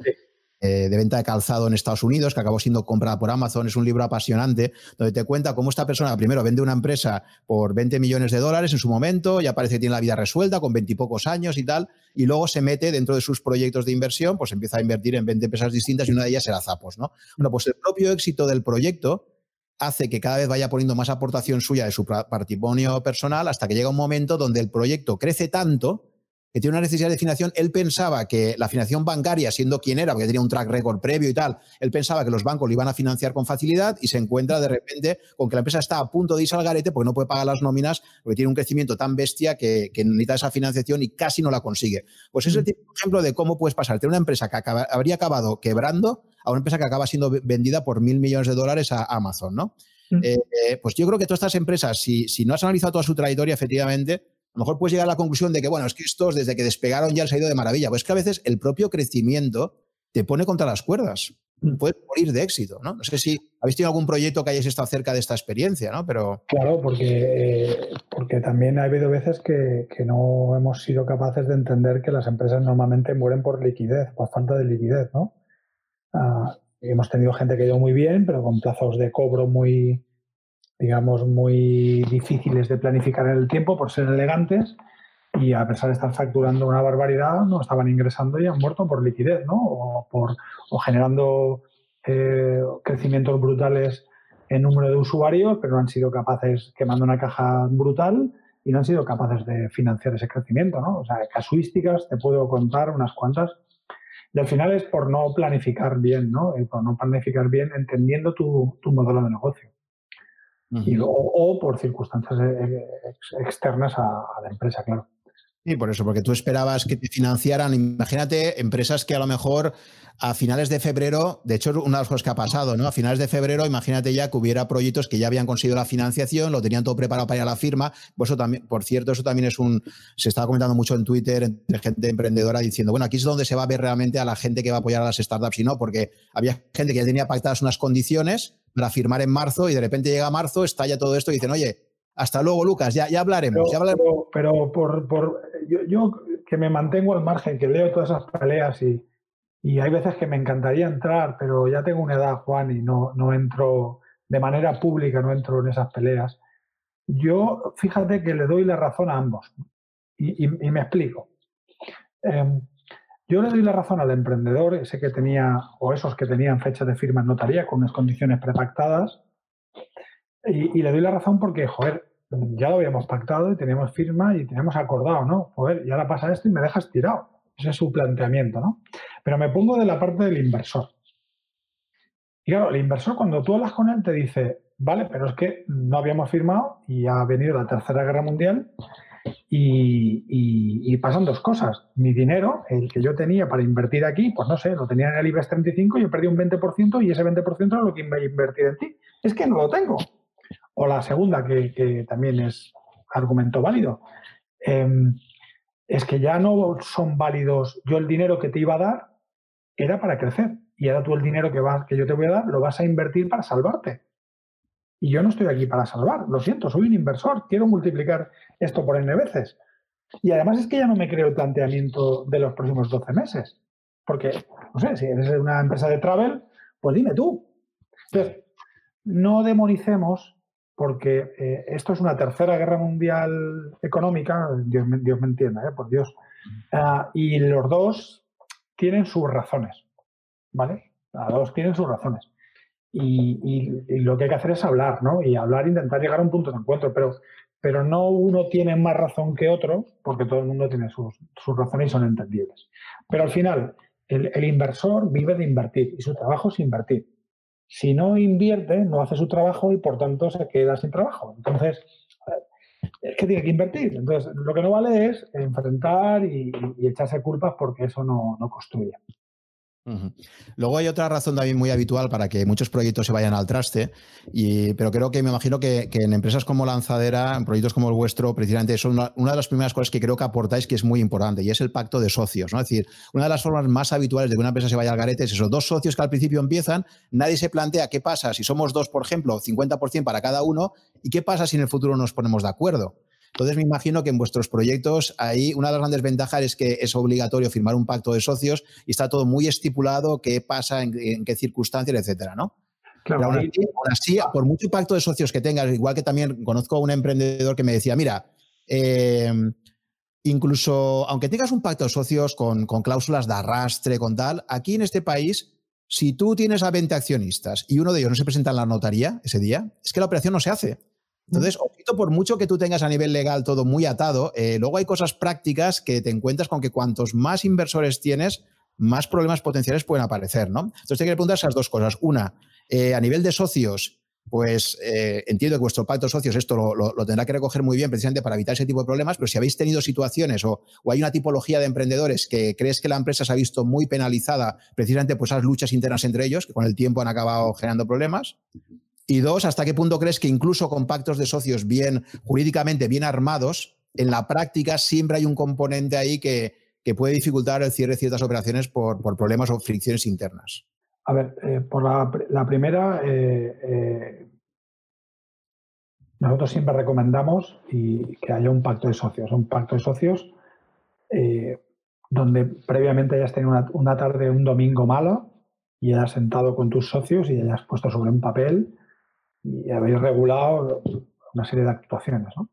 eh, de venta de calzado en Estados Unidos que acabó siendo comprada por Amazon. Es un libro apasionante donde te cuenta cómo esta persona primero vende una empresa por 20 millones de dólares en su momento, ya parece que tiene la vida resuelta con 20 y pocos años y tal, y luego se mete dentro de sus proyectos de inversión, pues empieza a invertir en 20 empresas distintas y una de ellas era Zappos. ¿no? Bueno, pues el propio éxito del proyecto hace que cada vez vaya poniendo más aportación suya de su patrimonio personal hasta que llega un momento donde el proyecto crece tanto que tiene una necesidad de financiación. Él pensaba que la financiación bancaria, siendo quien era, porque tenía un track record previo y tal, él pensaba que los bancos lo iban a financiar con facilidad y se encuentra de repente con que la empresa está a punto de irse al garete porque no puede pagar las nóminas, porque tiene un crecimiento tan bestia que, necesita esa financiación y casi no la consigue. Pues es el ejemplo de cómo puedes pasar de una empresa que habría acabado quebrando a una empresa que acaba siendo vendida por mil millones de dólares a Amazon, ¿no? Eh, eh, pues yo creo que todas estas empresas, si, si no has analizado toda su trayectoria, efectivamente, a lo mejor puedes llegar a la conclusión de que, bueno, es que estos desde que despegaron ya han ha ido de maravilla. Pues es que a veces el propio crecimiento te pone contra las cuerdas. Mm. Puedes morir de éxito, ¿no? No sé si habéis tenido algún proyecto que hayáis estado cerca de esta experiencia, ¿no? Pero... Claro, porque, porque también ha habido veces que, no hemos sido capaces de entender que las empresas normalmente mueren por liquidez, por falta de liquidez, ¿no? Ah, hemos tenido gente que ha ido muy bien, pero con plazos de cobro muy, digamos, muy difíciles de planificar en el tiempo por ser elegantes y a pesar de estar facturando una barbaridad, no estaban ingresando y han muerto por liquidez, ¿no? O, por, o generando eh, crecimientos brutales en número de usuarios, pero no han sido capaces, quemando una caja brutal, y no han sido capaces de financiar ese crecimiento, ¿no? O sea, casuísticas, te puedo contar unas cuantas. Y al final es por no planificar bien, ¿no? por no planificar bien entendiendo tu, tu modelo de negocio o, por circunstancias eh, externas a, la empresa, claro. Sí, por eso, porque tú esperabas que te financiaran, imagínate, empresas que a lo mejor a finales de febrero, de hecho, una de las cosas que ha pasado, ¿no? A finales de febrero, imagínate ya que hubiera proyectos que ya habían conseguido la financiación, lo tenían todo preparado para ir a la firma. Eso también, por cierto, eso también es un. Se estaba comentando mucho en Twitter entre gente emprendedora diciendo, bueno, aquí es donde se va a ver realmente a la gente que va a apoyar a las startups y no, porque había gente que ya tenía pactadas unas condiciones para firmar en marzo y de repente llega marzo, estalla todo esto y dicen, oye, hasta luego, Lucas, ya, ya hablaremos. Pero, por, por yo, que me mantengo al margen, que leo todas esas peleas y, y, hay veces que me encantaría entrar, pero ya tengo una edad, Juan, y no, no entro de manera pública, no entro en esas peleas. Yo, fíjate que le doy la razón a ambos y, y, me explico. Em, yo le doy la razón al emprendedor, ese que tenía, o esos que tenían fecha de firma en notaría con unas condiciones prepactadas, y, le doy la razón porque, joder, ya lo habíamos pactado y teníamos firma y teníamos acordado, ¿no? Joder, y ahora pasa esto y me dejas tirado. Ese es su planteamiento, ¿no? Pero me pongo de la parte del inversor. Y claro, el inversor cuando tú hablas con él te dice, vale, pero es que no habíamos firmado y ha venido la Tercera Guerra Mundial y, pasan dos cosas. Mi dinero, el que yo tenía para invertir aquí, pues no sé, lo tenía en el IBEX 35, yo perdí un 20% y ese 20% era lo que iba a invertir en ti. Es que no lo tengo. O la segunda, que, también es argumento válido, em, es que ya no son válidos. Yo el dinero que te iba a dar era para crecer y ahora tú el dinero que, va, que yo te voy a dar lo vas a invertir para salvarte. Y yo no estoy aquí para salvar, lo siento, soy un inversor, quiero multiplicar esto por n veces. Y además es que ya no me creo el planteamiento de los próximos 12 meses. Porque, no sé, si eres una empresa de travel, pues dime tú. Entonces, no demonicemos porque eh, esto es una tercera guerra mundial económica, Dios, Dios me entienda, eh, por Dios, ah, y los dos tienen sus razones, ¿vale? Los dos tienen sus razones. Y, lo que hay que hacer es hablar, ¿no? Y hablar, intentar llegar a un punto de encuentro, pero, pero no uno tiene más razón que otro, porque todo el mundo tiene sus, razones y son entendibles. Pero al final, el, inversor vive de invertir y su trabajo es invertir. Si no invierte, no hace su trabajo y por tanto se queda sin trabajo. Entonces, es que tiene que invertir. Entonces, lo que no vale es enfrentar y, echarse culpas porque eso no, no construye. Luego hay otra razón también muy habitual para que muchos proyectos se vayan al traste, y, pero creo que me imagino que, en empresas como Lanzadera, en proyectos como el vuestro, precisamente son una, una, de las primeras cosas que creo que aportáis que es muy importante y es el pacto de socios. Es decir, una de las formas más habituales de que una empresa se vaya al garete es esos dos socios que al principio empiezan, nadie se plantea qué pasa si somos dos, por ejemplo, 50% para cada uno, y qué pasa si en el futuro nos ponemos de acuerdo. Entonces me imagino que en vuestros proyectos ahí una de las grandes ventajas es que es obligatorio firmar un pacto de socios y está todo muy estipulado qué pasa, en, qué circunstancias, etcétera, ¿no? Claro, aún así, por mucho pacto de socios que tengas, igual que también conozco a un emprendedor que me decía, mira, eh, incluso aunque tengas un pacto de socios con, con, cláusulas de arrastre, con tal, aquí en este país, si tú tienes a 20 accionistas y uno de ellos no se presenta en la notaría ese día, es que la operación no se hace. Entonces, ojito, por mucho que tú tengas a nivel legal todo muy atado, eh, luego hay cosas prácticas que te encuentras con que cuantos más inversores tienes, más problemas potenciales pueden aparecer, ¿no? Entonces, te quiero preguntar esas dos cosas. Una, eh, a nivel de socios, pues eh, entiendo que vuestro pacto de socios esto lo, tendrá que recoger muy bien precisamente para evitar ese tipo de problemas, pero si habéis tenido situaciones o, o, hay una tipología de emprendedores que crees que la empresa se ha visto muy penalizada precisamente por esas luchas internas entre ellos, que con el tiempo han acabado generando problemas. Y dos, ¿hasta qué punto crees que incluso con pactos de socios bien jurídicamente bien armados, en la práctica siempre hay un componente ahí que, puede dificultar el cierre de ciertas operaciones por, problemas o fricciones internas? A ver, eh, por la, primera, eh, eh, nosotros siempre recomendamos y que haya un pacto de socios, un pacto de socios donde previamente hayas tenido una, una tarde, un domingo malo y hayas sentado con tus socios y hayas puesto sobre un papel y habéis regulado una serie de actuaciones. ¿no?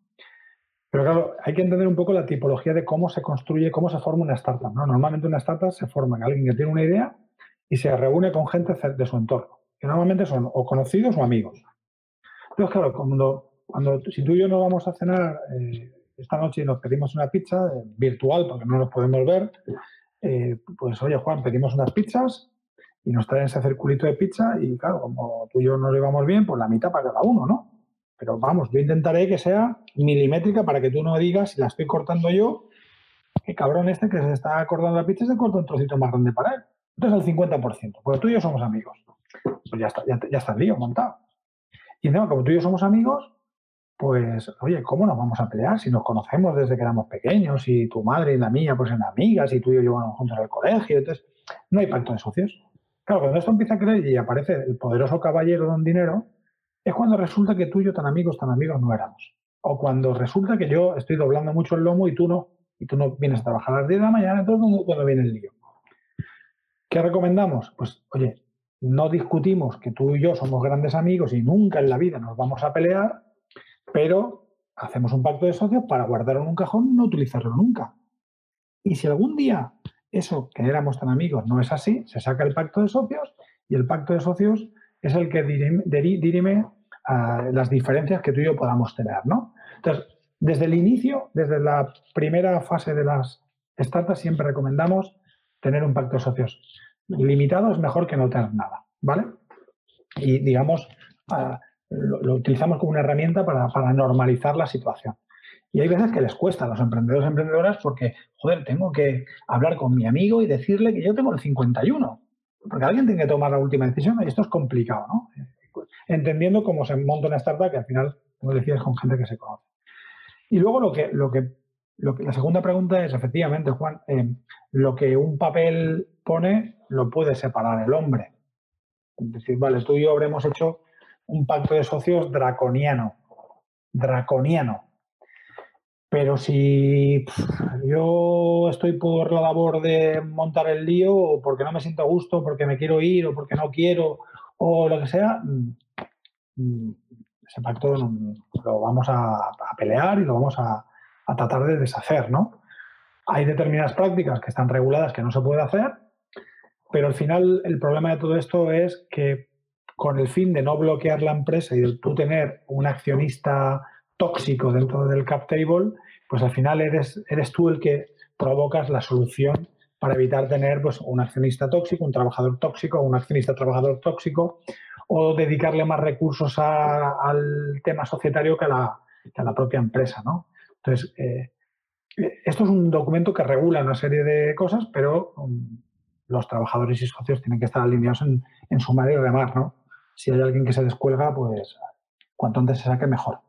Pero claro, hay que entender un poco la tipología de cómo se construye, cómo se forma una startup. ¿no? Normalmente una startup se forma con alguien que tiene una idea y se reúne con gente de su entorno, que normalmente son o conocidos o amigos. Entonces, claro, cuando, cuando si tú y yo nos vamos a cenar eh, esta noche y nos pedimos una pizza eh, virtual, porque no nos podemos ver, eh, pues oye Juan, pedimos unas pizzas y nos traen ese circulito de pizza y claro, como tú y yo nos llevamos bien, pues la mitad para cada uno, ¿no? Pero vamos, yo intentaré que sea milimétrica para que tú no digas, si la estoy cortando yo, que cabrón este que se está cortando la pizza se corta un trocito más grande para él. Entonces el 50%, porque tú y yo somos amigos. Pues ya está, ya, está el lío montado. Y no, como tú y yo somos amigos, pues, oye, ¿cómo nos vamos a pelear si nos conocemos desde que éramos pequeños y tu madre y la mía pues eran amigas y tú y yo llevamos juntos al colegio? Entonces, no hay pacto de socios. Claro, cuando esto empieza a creer y aparece el poderoso caballero don dinero, es cuando resulta que tú y yo tan amigos, tan amigos no éramos. O cuando resulta que yo estoy doblando mucho el lomo y tú no, y tú no vienes a trabajar a las 10 de la mañana, entonces cuando viene el lío. ¿Qué recomendamos? Pues, oye, no discutimos que tú y yo somos grandes amigos y nunca en la vida nos vamos a pelear, pero hacemos un pacto de socios para guardarlo en un cajón y no utilizarlo nunca. Y si algún día eso, que éramos tan amigos, no es así, se saca el pacto de socios y el pacto de socios es el que dirime, a las diferencias que tú y yo podamos tener, ¿no? Entonces, desde el inicio, desde la primera fase de las startups, siempre recomendamos tener un pacto de socios. Limitado es mejor que no tener nada, ¿vale? y, digamos, lo, utilizamos como una herramienta para, para normalizar la situación. Y hay veces que les cuesta a los emprendedores y emprendedoras porque, joder, tengo que hablar con mi amigo y decirle que yo tengo el 51. Porque alguien tiene que tomar la última decisión y esto es complicado, ¿no? Entendiendo cómo se monta una startup que al final, como decías, con gente que se conoce. Y luego lo que, lo que, lo que la segunda pregunta es, efectivamente, Juan, eh, lo que un papel pone lo puede separar el hombre. Es decir, vale, tú y yo habremos hecho un pacto de socios draconiano. Draconiano. Pero si yo estoy por la labor de montar el lío, o porque no me siento a gusto, porque me quiero ir, o porque no quiero, o lo que sea, mm, mm, ese pacto lo vamos a, pelear y lo vamos a, a, tratar de deshacer, ¿no? Hay determinadas prácticas que están reguladas que no se puede hacer, pero al final el problema de todo esto es que con el fin de no bloquear la empresa y de tú tener un accionista tóxico dentro del cap table, pues al final eres, eres tú el que provocas la solución para evitar tener pues, un accionista tóxico, un trabajador tóxico, un accionista trabajador tóxico, o dedicarle más recursos al tema societario que a la, a la propia empresa. ¿no? Entonces, eh, esto es un documento que regula una serie de cosas, pero um, los trabajadores y socios tienen que estar alineados en, en sumar y remar. ¿no? Si hay alguien que se descuelga, pues cuanto antes se saque, mejor.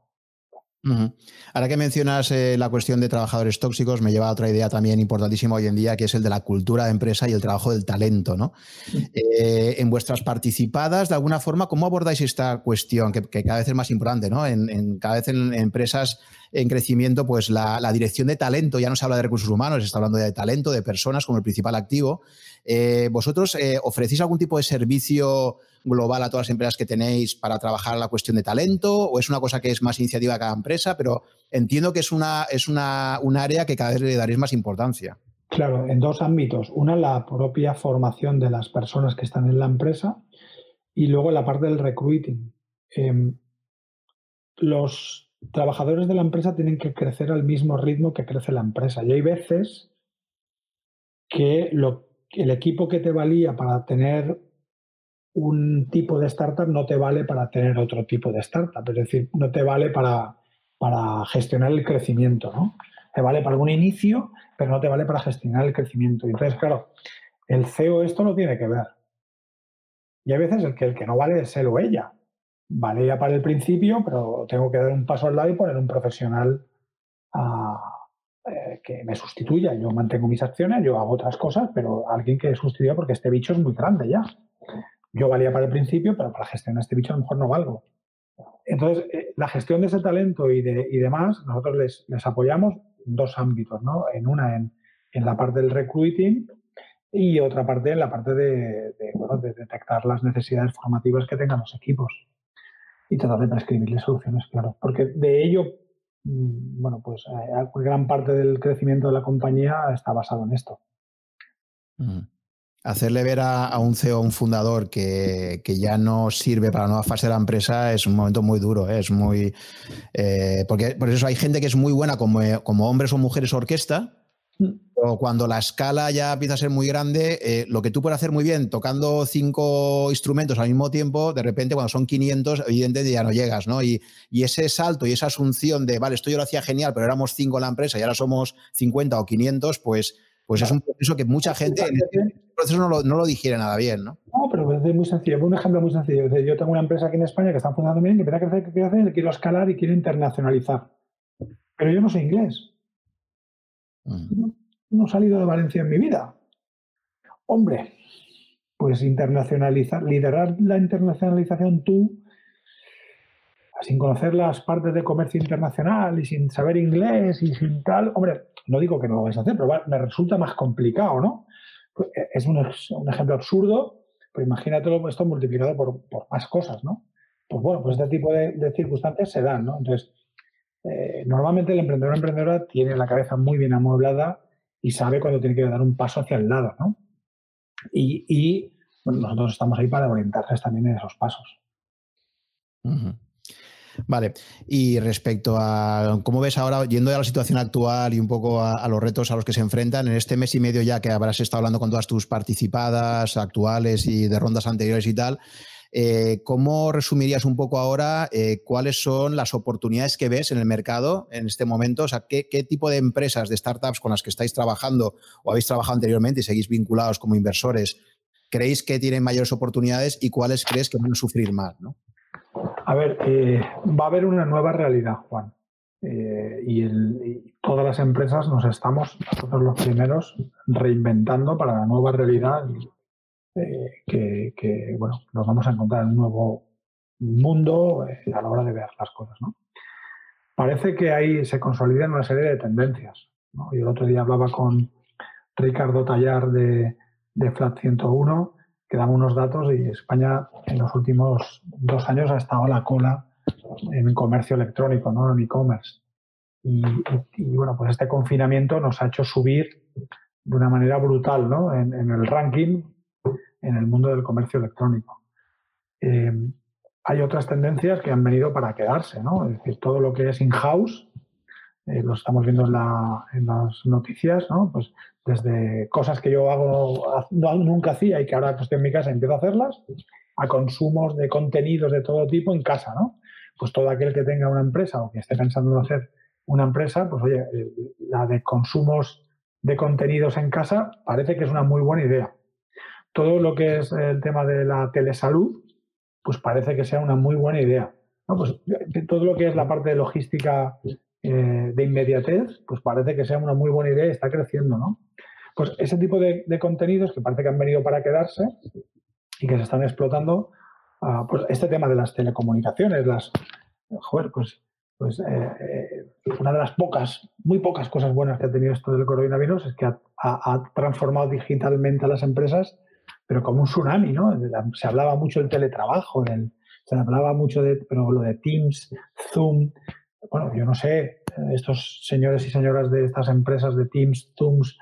Ahora que mencionas eh, la cuestión de trabajadores tóxicos, me lleva a otra idea también importantísima hoy en día, que es el de la cultura de empresa y el trabajo del talento. ¿no? Eh, en vuestras participadas, de alguna forma, ¿cómo abordáis esta cuestión que, cada vez es más importante? ¿no? En, cada vez en, empresas en crecimiento, pues la, dirección de talento, ya no se habla de recursos humanos, se está hablando de talento, de personas como el principal activo. Eh, ¿Vosotros ofrecéis algún tipo de servicio? Global a todas las empresas que tenéis para trabajar la cuestión de talento o es una cosa que es más iniciativa de cada empresa? Pero entiendo que es, una, es una, un área que cada vez le daréis más importancia. Claro, en dos ámbitos. Una, la propia formación de las personas que están en la empresa y luego la parte del recruiting. Em, los trabajadores de la empresa tienen que crecer al mismo ritmo que crece la empresa. Y hay veces que lo, el equipo que te valía para tener un tipo de startup no te vale para tener otro tipo de startup, es decir, no te vale para, para gestionar el crecimiento, ¿no? Te vale para algún inicio, pero no te vale para gestionar el crecimiento. Entonces, claro, el CEO esto no tiene que ver. Y a veces el que, el que no vale es él o ella. Vale ya para el principio, pero tengo que dar un paso al lado y poner un profesional eh, que me sustituya. Yo mantengo mis acciones, yo hago otras cosas, pero alguien que sustituya porque este bicho es muy grande ya yo valía para el principio, pero para gestionar este bicho a lo mejor no valgo. Entonces, eh, la gestión de ese talento y, de, y demás, nosotros les, les, apoyamos en dos ámbitos, ¿no? En una, en, en, la parte del recruiting y otra parte en la parte de, bueno, de, detectar las necesidades formativas que tengan los equipos y tratar de prescribirles soluciones, claro. Porque de ello, mm, bueno, pues eh, gran parte del crecimiento de la compañía está basado en esto hacerle ver a, un CEO, un fundador, que, ya no sirve para la nueva fase de la empresa es un momento muy duro. ¿eh? Es muy. Eh, porque por eso hay gente que es muy buena como, como hombres o mujeres orquesta. Pero cuando la escala ya empieza a ser muy grande, eh, lo que tú puedes hacer muy bien tocando cinco instrumentos al mismo tiempo, de repente cuando son 500, evidentemente ya no llegas, ¿no? Y, y ese salto y esa asunción de, vale, esto yo lo hacía genial, pero éramos cinco en la empresa y ahora somos 50 o 500, pues pues es un proceso que mucha gente en este proceso no lo, no lo, digiere nada bien, ¿no? No, pero es muy sencillo. Un ejemplo muy sencillo. Yo tengo una empresa aquí en España que está funcionando bien, que empieza a crecer, que quiere hacer, quiero escalar y quiero internacionalizar. Pero yo no soy inglés. Mm. No, he salido de Valencia en mi vida. Hombre, pues internacionalizar, liderar la internacionalización tú, sin conocer las partes de comercio internacional y sin saber inglés y sin tal, hombre, no digo que no lo vais a hacer, pero me resulta más complicado, ¿no? Pues, eh, es un, ejemplo absurdo, pero imagínatelo esto multiplicado por, más cosas, ¿no? Pues bueno, pues este tipo de, circunstancias se dan, ¿no? Entonces, eh, normalmente el emprendedor o emprendedora tiene la cabeza muy bien amueblada y sabe cuando tiene que dar un paso hacia el lado, ¿no? Y, nosotros estamos ahí para orientarles también en esos pasos. Vale, y respecto a cómo ves ahora, yendo a la situación actual y un poco a, los retos a los que se enfrentan, en este mes y medio ya que habrás estado hablando con todas tus participadas actuales y de rondas anteriores y tal, Eh, ¿Cómo resumirías un poco ahora eh, cuáles son las oportunidades que ves en el mercado en este momento? O sea, ¿qué, tipo de empresas, de startups con las que estáis trabajando o habéis trabajado anteriormente y seguís vinculados como inversores, creéis que tienen mayores oportunidades y cuáles crees que van a sufrir más? ¿no? A ver, eh, va a haber una nueva realidad, Juan. y, todas las empresas nos estamos, nosotros los primeros, reinventando para la nueva realidad eh, que, bueno, nos vamos a encontrar en un nuevo mundo eh, a la hora de ver las cosas. ¿no? Parece que ahí se consolidan una serie de tendencias. ¿no? Y el otro día hablaba con Ricardo Tallar de, de Flat 101, que daba unos datos y España en los últimos dos años ha estado a la cola en comercio electrónico, ¿no? en e-commerce. Y, bueno, pues este confinamiento nos ha hecho subir de una manera brutal ¿no? en, en el ranking en el mundo del comercio electrónico. Eh, hay otras tendencias que han venido para quedarse, ¿no? Es decir, todo lo que es in-house, eh, lo estamos viendo en, las noticias, ¿no? Pues desde cosas que yo hago, nunca hacía y que ahora que estoy en mi casa empiezo a hacerlas, a consumos de contenidos de todo tipo en casa, ¿no? Pues todo aquel que tenga una empresa o que esté pensando en hacer una empresa, pues oye, eh, la de consumos de contenidos en casa parece que es una muy buena idea todo lo que es el tema de la telesalud, pues parece que sea una muy buena idea. Pues todo lo que es la parte de logística eh, de inmediatez, pues parece que sea una muy buena idea y está creciendo, ¿no? Pues ese tipo de, contenidos que parece que han venido para quedarse y que se están explotando, ah, pues este tema de las telecomunicaciones, las, pues, pues eh, eh, una de las pocas, muy pocas cosas buenas que ha tenido esto del coronavirus es que ha transformado digitalmente a las empresas pero como un tsunami, ¿no? Se hablaba mucho del teletrabajo, se hablaba mucho de, pero lo de Teams, Zoom, bueno, yo no sé, estos señores y señoras de estas empresas de Teams, Zooms,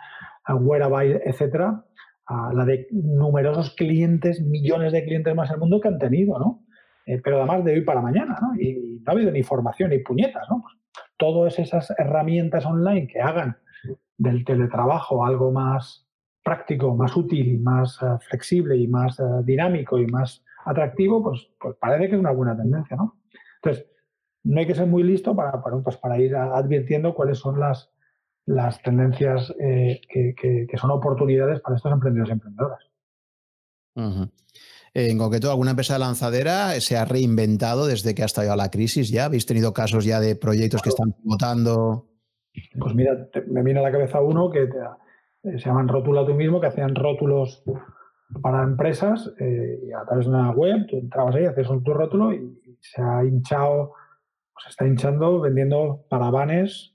Wearable, etcétera, la de numerosos clientes, millones de clientes más en el mundo que han tenido, ¿no? Eh, pero además de hoy para mañana, ¿no? Y, no ha habido ni formación ni puñetas, ¿no? Pues todas esas herramientas online que hagan del teletrabajo algo más práctico, más útil, más eh, flexible y más eh, dinámico y más atractivo, pues, pues parece que es una buena tendencia, ¿no? Entonces, no hay que ser muy listo para, para, pues para ir advirtiendo cuáles son las, las tendencias eh, que, son oportunidades para estos emprendedores y emprendedoras. En concreto, ¿alguna empresa de lanzadera se ha reinventado desde que ha estallado la crisis ya? ¿Habéis tenido casos ya de proyectos que están votando? Pues mira, me viene a la cabeza uno que eh, se llaman Rótula tú mismo, que hacían rótulos para empresas eh, y a través de una web, tú entrabas ahí, haces tu rótulo y, se ha hinchado, se está hinchando vendiendo paravanes,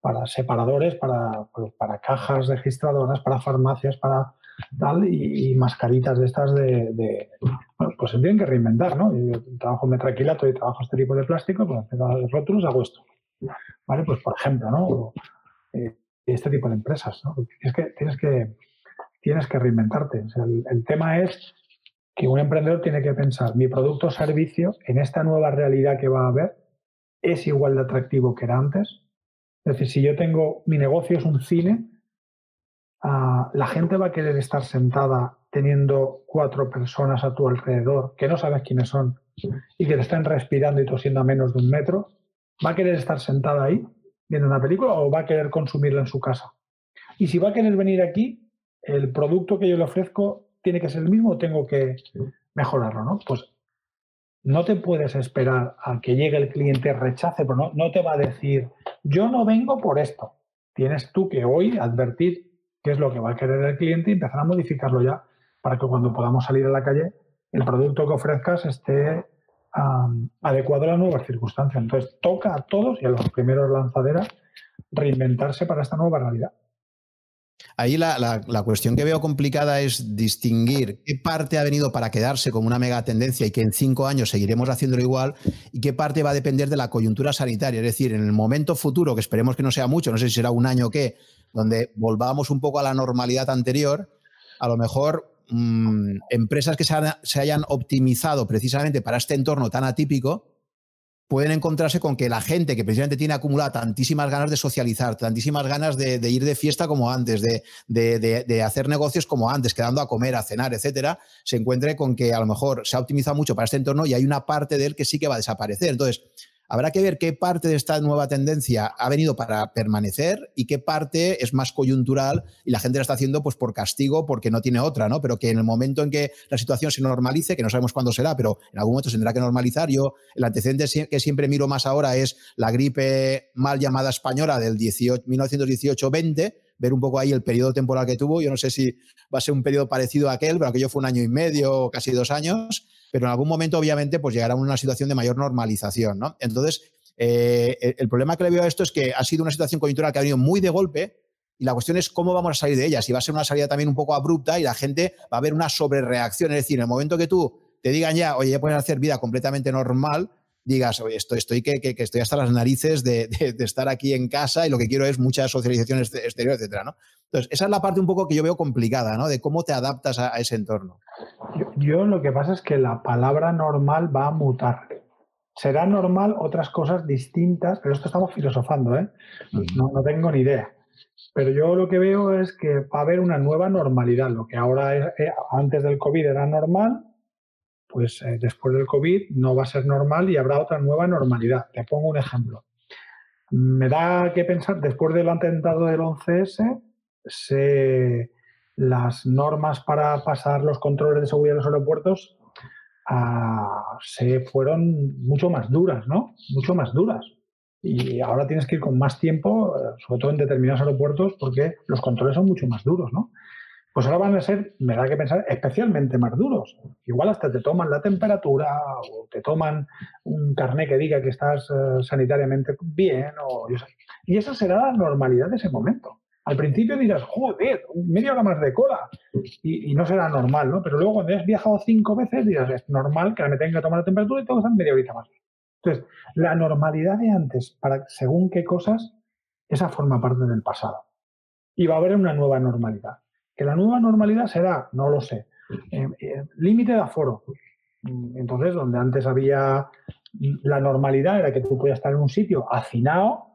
para separadores, para, pues, para cajas registradoras, para farmacias, para tal, y, mascaritas de estas de, bueno, pues se tienen que reinventar, ¿no? Yo trabajo metraquilato y trabajo este tipo de plástico, pues rótulos hago esto. ¿Vale? Pues por ejemplo, ¿no? Eh, este tipo de empresas. ¿no? Tienes, que, tienes, que, tienes que reinventarte. el, tema es que un emprendedor tiene que pensar, mi producto o servicio en esta nueva realidad que va a haber es igual de atractivo que era antes. Es decir, si yo tengo, mi negocio es un cine, ah, la gente va a querer estar sentada teniendo cuatro personas a tu alrededor que no sabes quiénes son y que te están respirando y tosiendo a menos de un metro, va a querer estar sentada ahí viendo una película o va a querer consumirla en su casa. Y si va a querer venir aquí, el producto que yo le ofrezco tiene que ser el mismo o tengo que mejorarlo, ¿no? Pues no te puedes esperar a que llegue el cliente rechace, pero no, no te va a decir, yo no vengo por esto. Tienes tú que hoy advertir qué es lo que va a querer el cliente y empezar a modificarlo ya para que cuando podamos salir a la calle, el producto que ofrezcas esté adecuado a las nuevas circunstancias. Entonces, toca a todos y a los primeros lanzaderas reinventarse para esta nueva realidad. Ahí la, cuestión que veo complicada es distinguir qué parte ha venido para quedarse como una mega tendencia y que en cinco años seguiremos haciéndolo igual y qué parte va a depender de la coyuntura sanitaria. Es decir, en el momento futuro, que esperemos que no sea mucho, no sé si será un año o qué, donde volvamos un poco a la normalidad anterior, a lo mejor Mm, empresas que se, hayan optimizado precisamente para este entorno tan atípico pueden encontrarse con que la gente que precisamente tiene acumulada tantísimas ganas de socializar, tantísimas ganas de, ir de fiesta como antes, de, de, hacer negocios como antes, quedando a comer, a cenar, etcétera, se encuentre con que a lo mejor se ha optimizado mucho para este entorno y hay una parte de él que sí que va a desaparecer. Entonces, Habrá que ver qué parte de esta nueva tendencia ha venido para permanecer y qué parte es más coyuntural y la gente la está haciendo pues por castigo porque no tiene otra, ¿no? Pero que en el momento en que la situación se normalice, que no sabemos cuándo será, pero en algún momento se tendrá que normalizar. Yo, el antecedente que siempre miro más ahora es la gripe mal llamada española del 1918-20, ver un poco ahí el periodo temporal que tuvo. Yo no sé si va a ser un periodo parecido a aquel, pero aquello fue un año y medio casi dos años pero en algún momento obviamente pues llegará a una situación de mayor normalización, ¿no? Entonces, eh, el problema que le veo a esto es que ha sido una situación coyuntural que ha venido muy de golpe y la cuestión es cómo vamos a salir de ella, si va a ser una salida también un poco abrupta y la gente va a ver una sobrereacción, es decir, en el momento que tú te digan ya, oye, ya puedes hacer vida completamente normal, digas, oye, estoy, estoy, que, que, estoy hasta las narices de, estar aquí en casa y lo que quiero es mucha socialización exterior, etcétera, ¿no? Entonces, esa es la parte un poco que yo veo complicada, ¿no? De cómo te adaptas a, ese entorno. Yo, lo que pasa es que la palabra normal va a mutar. Será normal otras cosas distintas, pero esto estamos filosofando, ¿eh? No, no tengo ni idea. Pero yo lo que veo es que va a haber una nueva normalidad. Lo que ahora, eh, antes del COVID era normal, pues eh, después del COVID no va a ser normal y habrá otra nueva normalidad. Te pongo un ejemplo. Me da que pensar, después del atentado del 11S, se, las normas para pasar los controles de seguridad en los aeropuertos ah, se fueron mucho más duras, ¿no? Mucho más duras. Y ahora tienes que ir con más tiempo, eh, sobre todo en determinados aeropuertos, porque los controles son mucho más duros, ¿no? Pues ahora van a ser, me da que pensar, especialmente más duros. Igual hasta te toman la temperatura o te toman un carné que diga que estás eh, sanitariamente bien. O, y esa será la normalidad de ese momento. Al principio dirás, joder, media hora más de cola. Y, no será normal, ¿no? Pero luego cuando has viajado cinco veces dirás, es normal que me tenga que tomar la temperatura y tengo que estar media horita más. Entonces, la normalidad de antes, según qué cosas, esa forma parte del pasado. Y va a haber una nueva normalidad. Que la nueva normalidad será, no lo sé, eh, eh, límite de aforo. Entonces, donde antes había la normalidad era que tú podías estar en un sitio hacinado,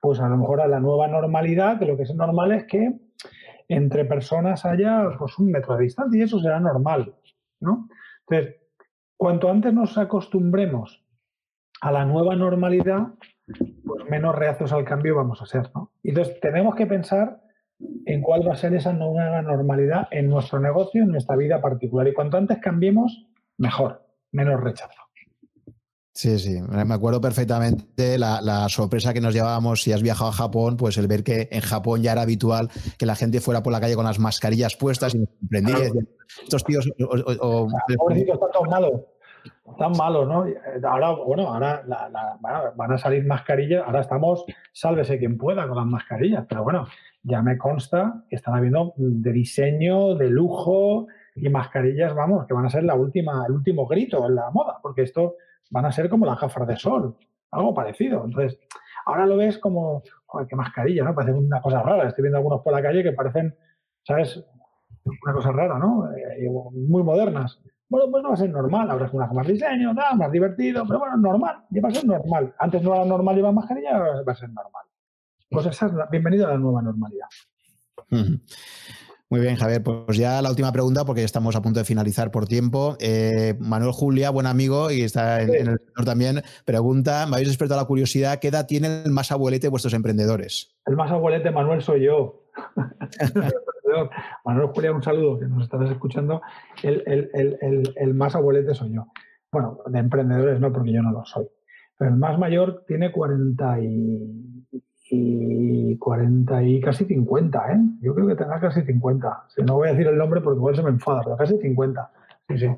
pues a lo mejor a la nueva normalidad, que lo que es normal es que entre personas haya pues, un metro de distancia y eso será normal, ¿no? Entonces, cuanto antes nos acostumbremos a la nueva normalidad, pues menos reacios al cambio vamos a ser, ¿no? Entonces, tenemos que pensar en cuál va a ser esa nueva normalidad en nuestro negocio, en nuestra vida particular. Y cuanto antes cambiemos, mejor, menos rechazo. Sí, sí, me acuerdo perfectamente la, sorpresa que nos llevábamos si has viajado a Japón, pues el ver que en Japón ya era habitual que la gente fuera por la calle con las mascarillas puestas y nos sorprendía. Estos tíos... O, tan malo, tan malo, ¿no? Ahora, bueno, ahora van a salir mascarillas, ahora estamos, sálvese quien pueda con las mascarillas, pero bueno, ya me consta que están habiendo de diseño, de lujo y mascarillas, vamos, que van a ser la última, el último grito en la moda, porque esto van a ser como las gafas de sol, algo parecido. Entonces, ahora lo ves como, joder, qué mascarilla, ¿no? Parece una cosa rara. Estoy viendo algunos por la calle que parecen, ¿sabes? Una cosa rara, ¿no? Eh, muy modernas. Bueno, pues no va a ser normal, habrá unas más diseño, más divertido, pero bueno, normal, ya va a ser normal. Antes no era normal llevar mascarilla, ahora va a ser normal. Pues esa es la, bienvenida a la nueva normalidad. Muy bien, Javier. Pues ya la última pregunta, porque ya estamos a punto de finalizar por tiempo. Eh, Manuel Julia, buen amigo y está en, el sector también, pregunta, me habéis despertado la curiosidad, ¿qué edad tiene el más abuelete de vuestros emprendedores? El más abuelete, Manuel, soy yo. Manuel Julia, un saludo, que nos estás escuchando. El, más abuelete soy yo. Bueno, de emprendedores no, porque yo no lo soy. Pero el más mayor tiene 40 y y 40 y casi 50, ¿eh? Yo creo que tenga casi 50. Si no voy a decir el nombre porque igual se me enfada, pero casi 50. Sí, sí.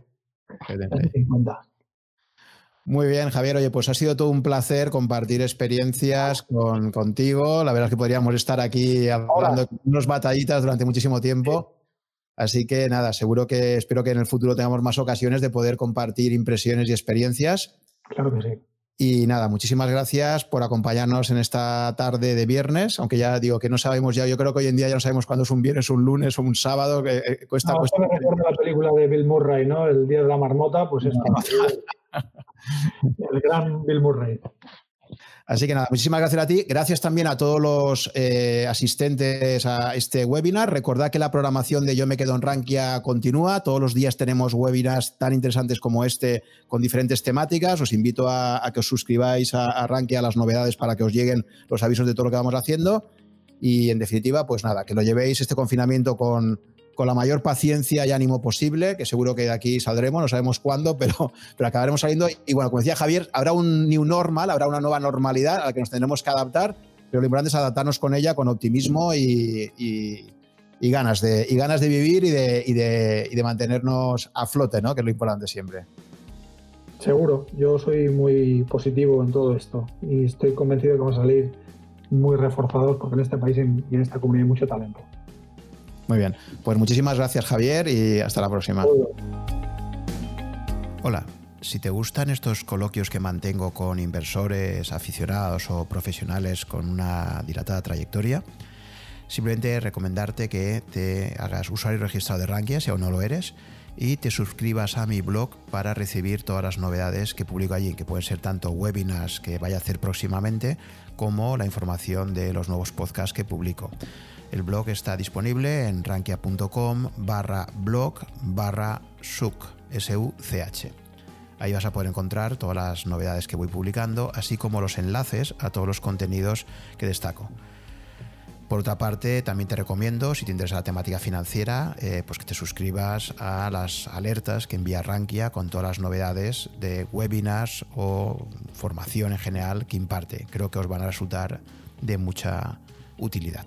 Casi 50. Muy bien, Javier. Oye, pues ha sido todo un placer compartir experiencias con, contigo. La verdad es que podríamos estar aquí hablando de unos batallitas durante muchísimo tiempo. Así que nada, seguro que espero que en el futuro tengamos más ocasiones de poder compartir impresiones y experiencias. Claro que sí. Y nada, muchísimas gracias por acompañarnos en esta tarde de viernes, aunque ya digo que no sabemos ya, yo creo que hoy en día ya no sabemos cuándo es un viernes, un lunes o un sábado, que eh, cuesta... No, me recuerda la película de Bill Murray, ¿no? El Día de la Marmota, pues esta. el gran Bill Murray. Así que nada, muchísimas gracias a ti. Gracias también a todos los eh, asistentes a este webinar. Recordad que la programación de Yo me quedo en Rankia continúa. Todos los días tenemos webinars tan interesantes como este con diferentes temáticas. Os invito a, que os suscribáis a, a Rankia a las novedades para que os lleguen los avisos de todo lo que vamos haciendo. Y en definitiva, pues nada, que lo llevéis este confinamiento con, con la mayor paciencia y ánimo posible, que seguro que de aquí saldremos, no sabemos cuándo, pero, pero acabaremos saliendo. Y bueno, como decía Javier, habrá un new normal, habrá una nueva normalidad a la que nos tendremos que adaptar, pero lo importante es adaptarnos con ella con optimismo y, y, ganas, de, y ganas de vivir y de, y de, y de mantenernos a flote, ¿no? que es lo importante siempre. Seguro, yo soy muy positivo en todo esto y estoy convencido de que vamos a salir muy reforzados porque en este país y en esta comunidad hay mucho talento. Muy bien. Pues muchísimas gracias, Javier, y hasta la próxima. Hola. Si te gustan estos coloquios que mantengo con inversores, aficionados o profesionales con una dilatada trayectoria, simplemente recomendarte que te hagas usuario registrado de Rankia si aún no lo eres y te suscribas a mi blog para recibir todas las novedades que publico allí, que pueden ser tanto webinars que vaya a hacer próximamente como la información de los nuevos podcasts que publico. El blog está disponible en rankia.com barra blog barra such. Ahí vas a poder encontrar todas las novedades que voy publicando, así como los enlaces a todos los contenidos que destaco. Por otra parte, también te recomiendo, si te interesa la temática financiera, eh, pues que te suscribas a las alertas que envía Rankia con todas las novedades de webinars o formación en general que imparte. Creo que os van a resultar de mucha utilidad.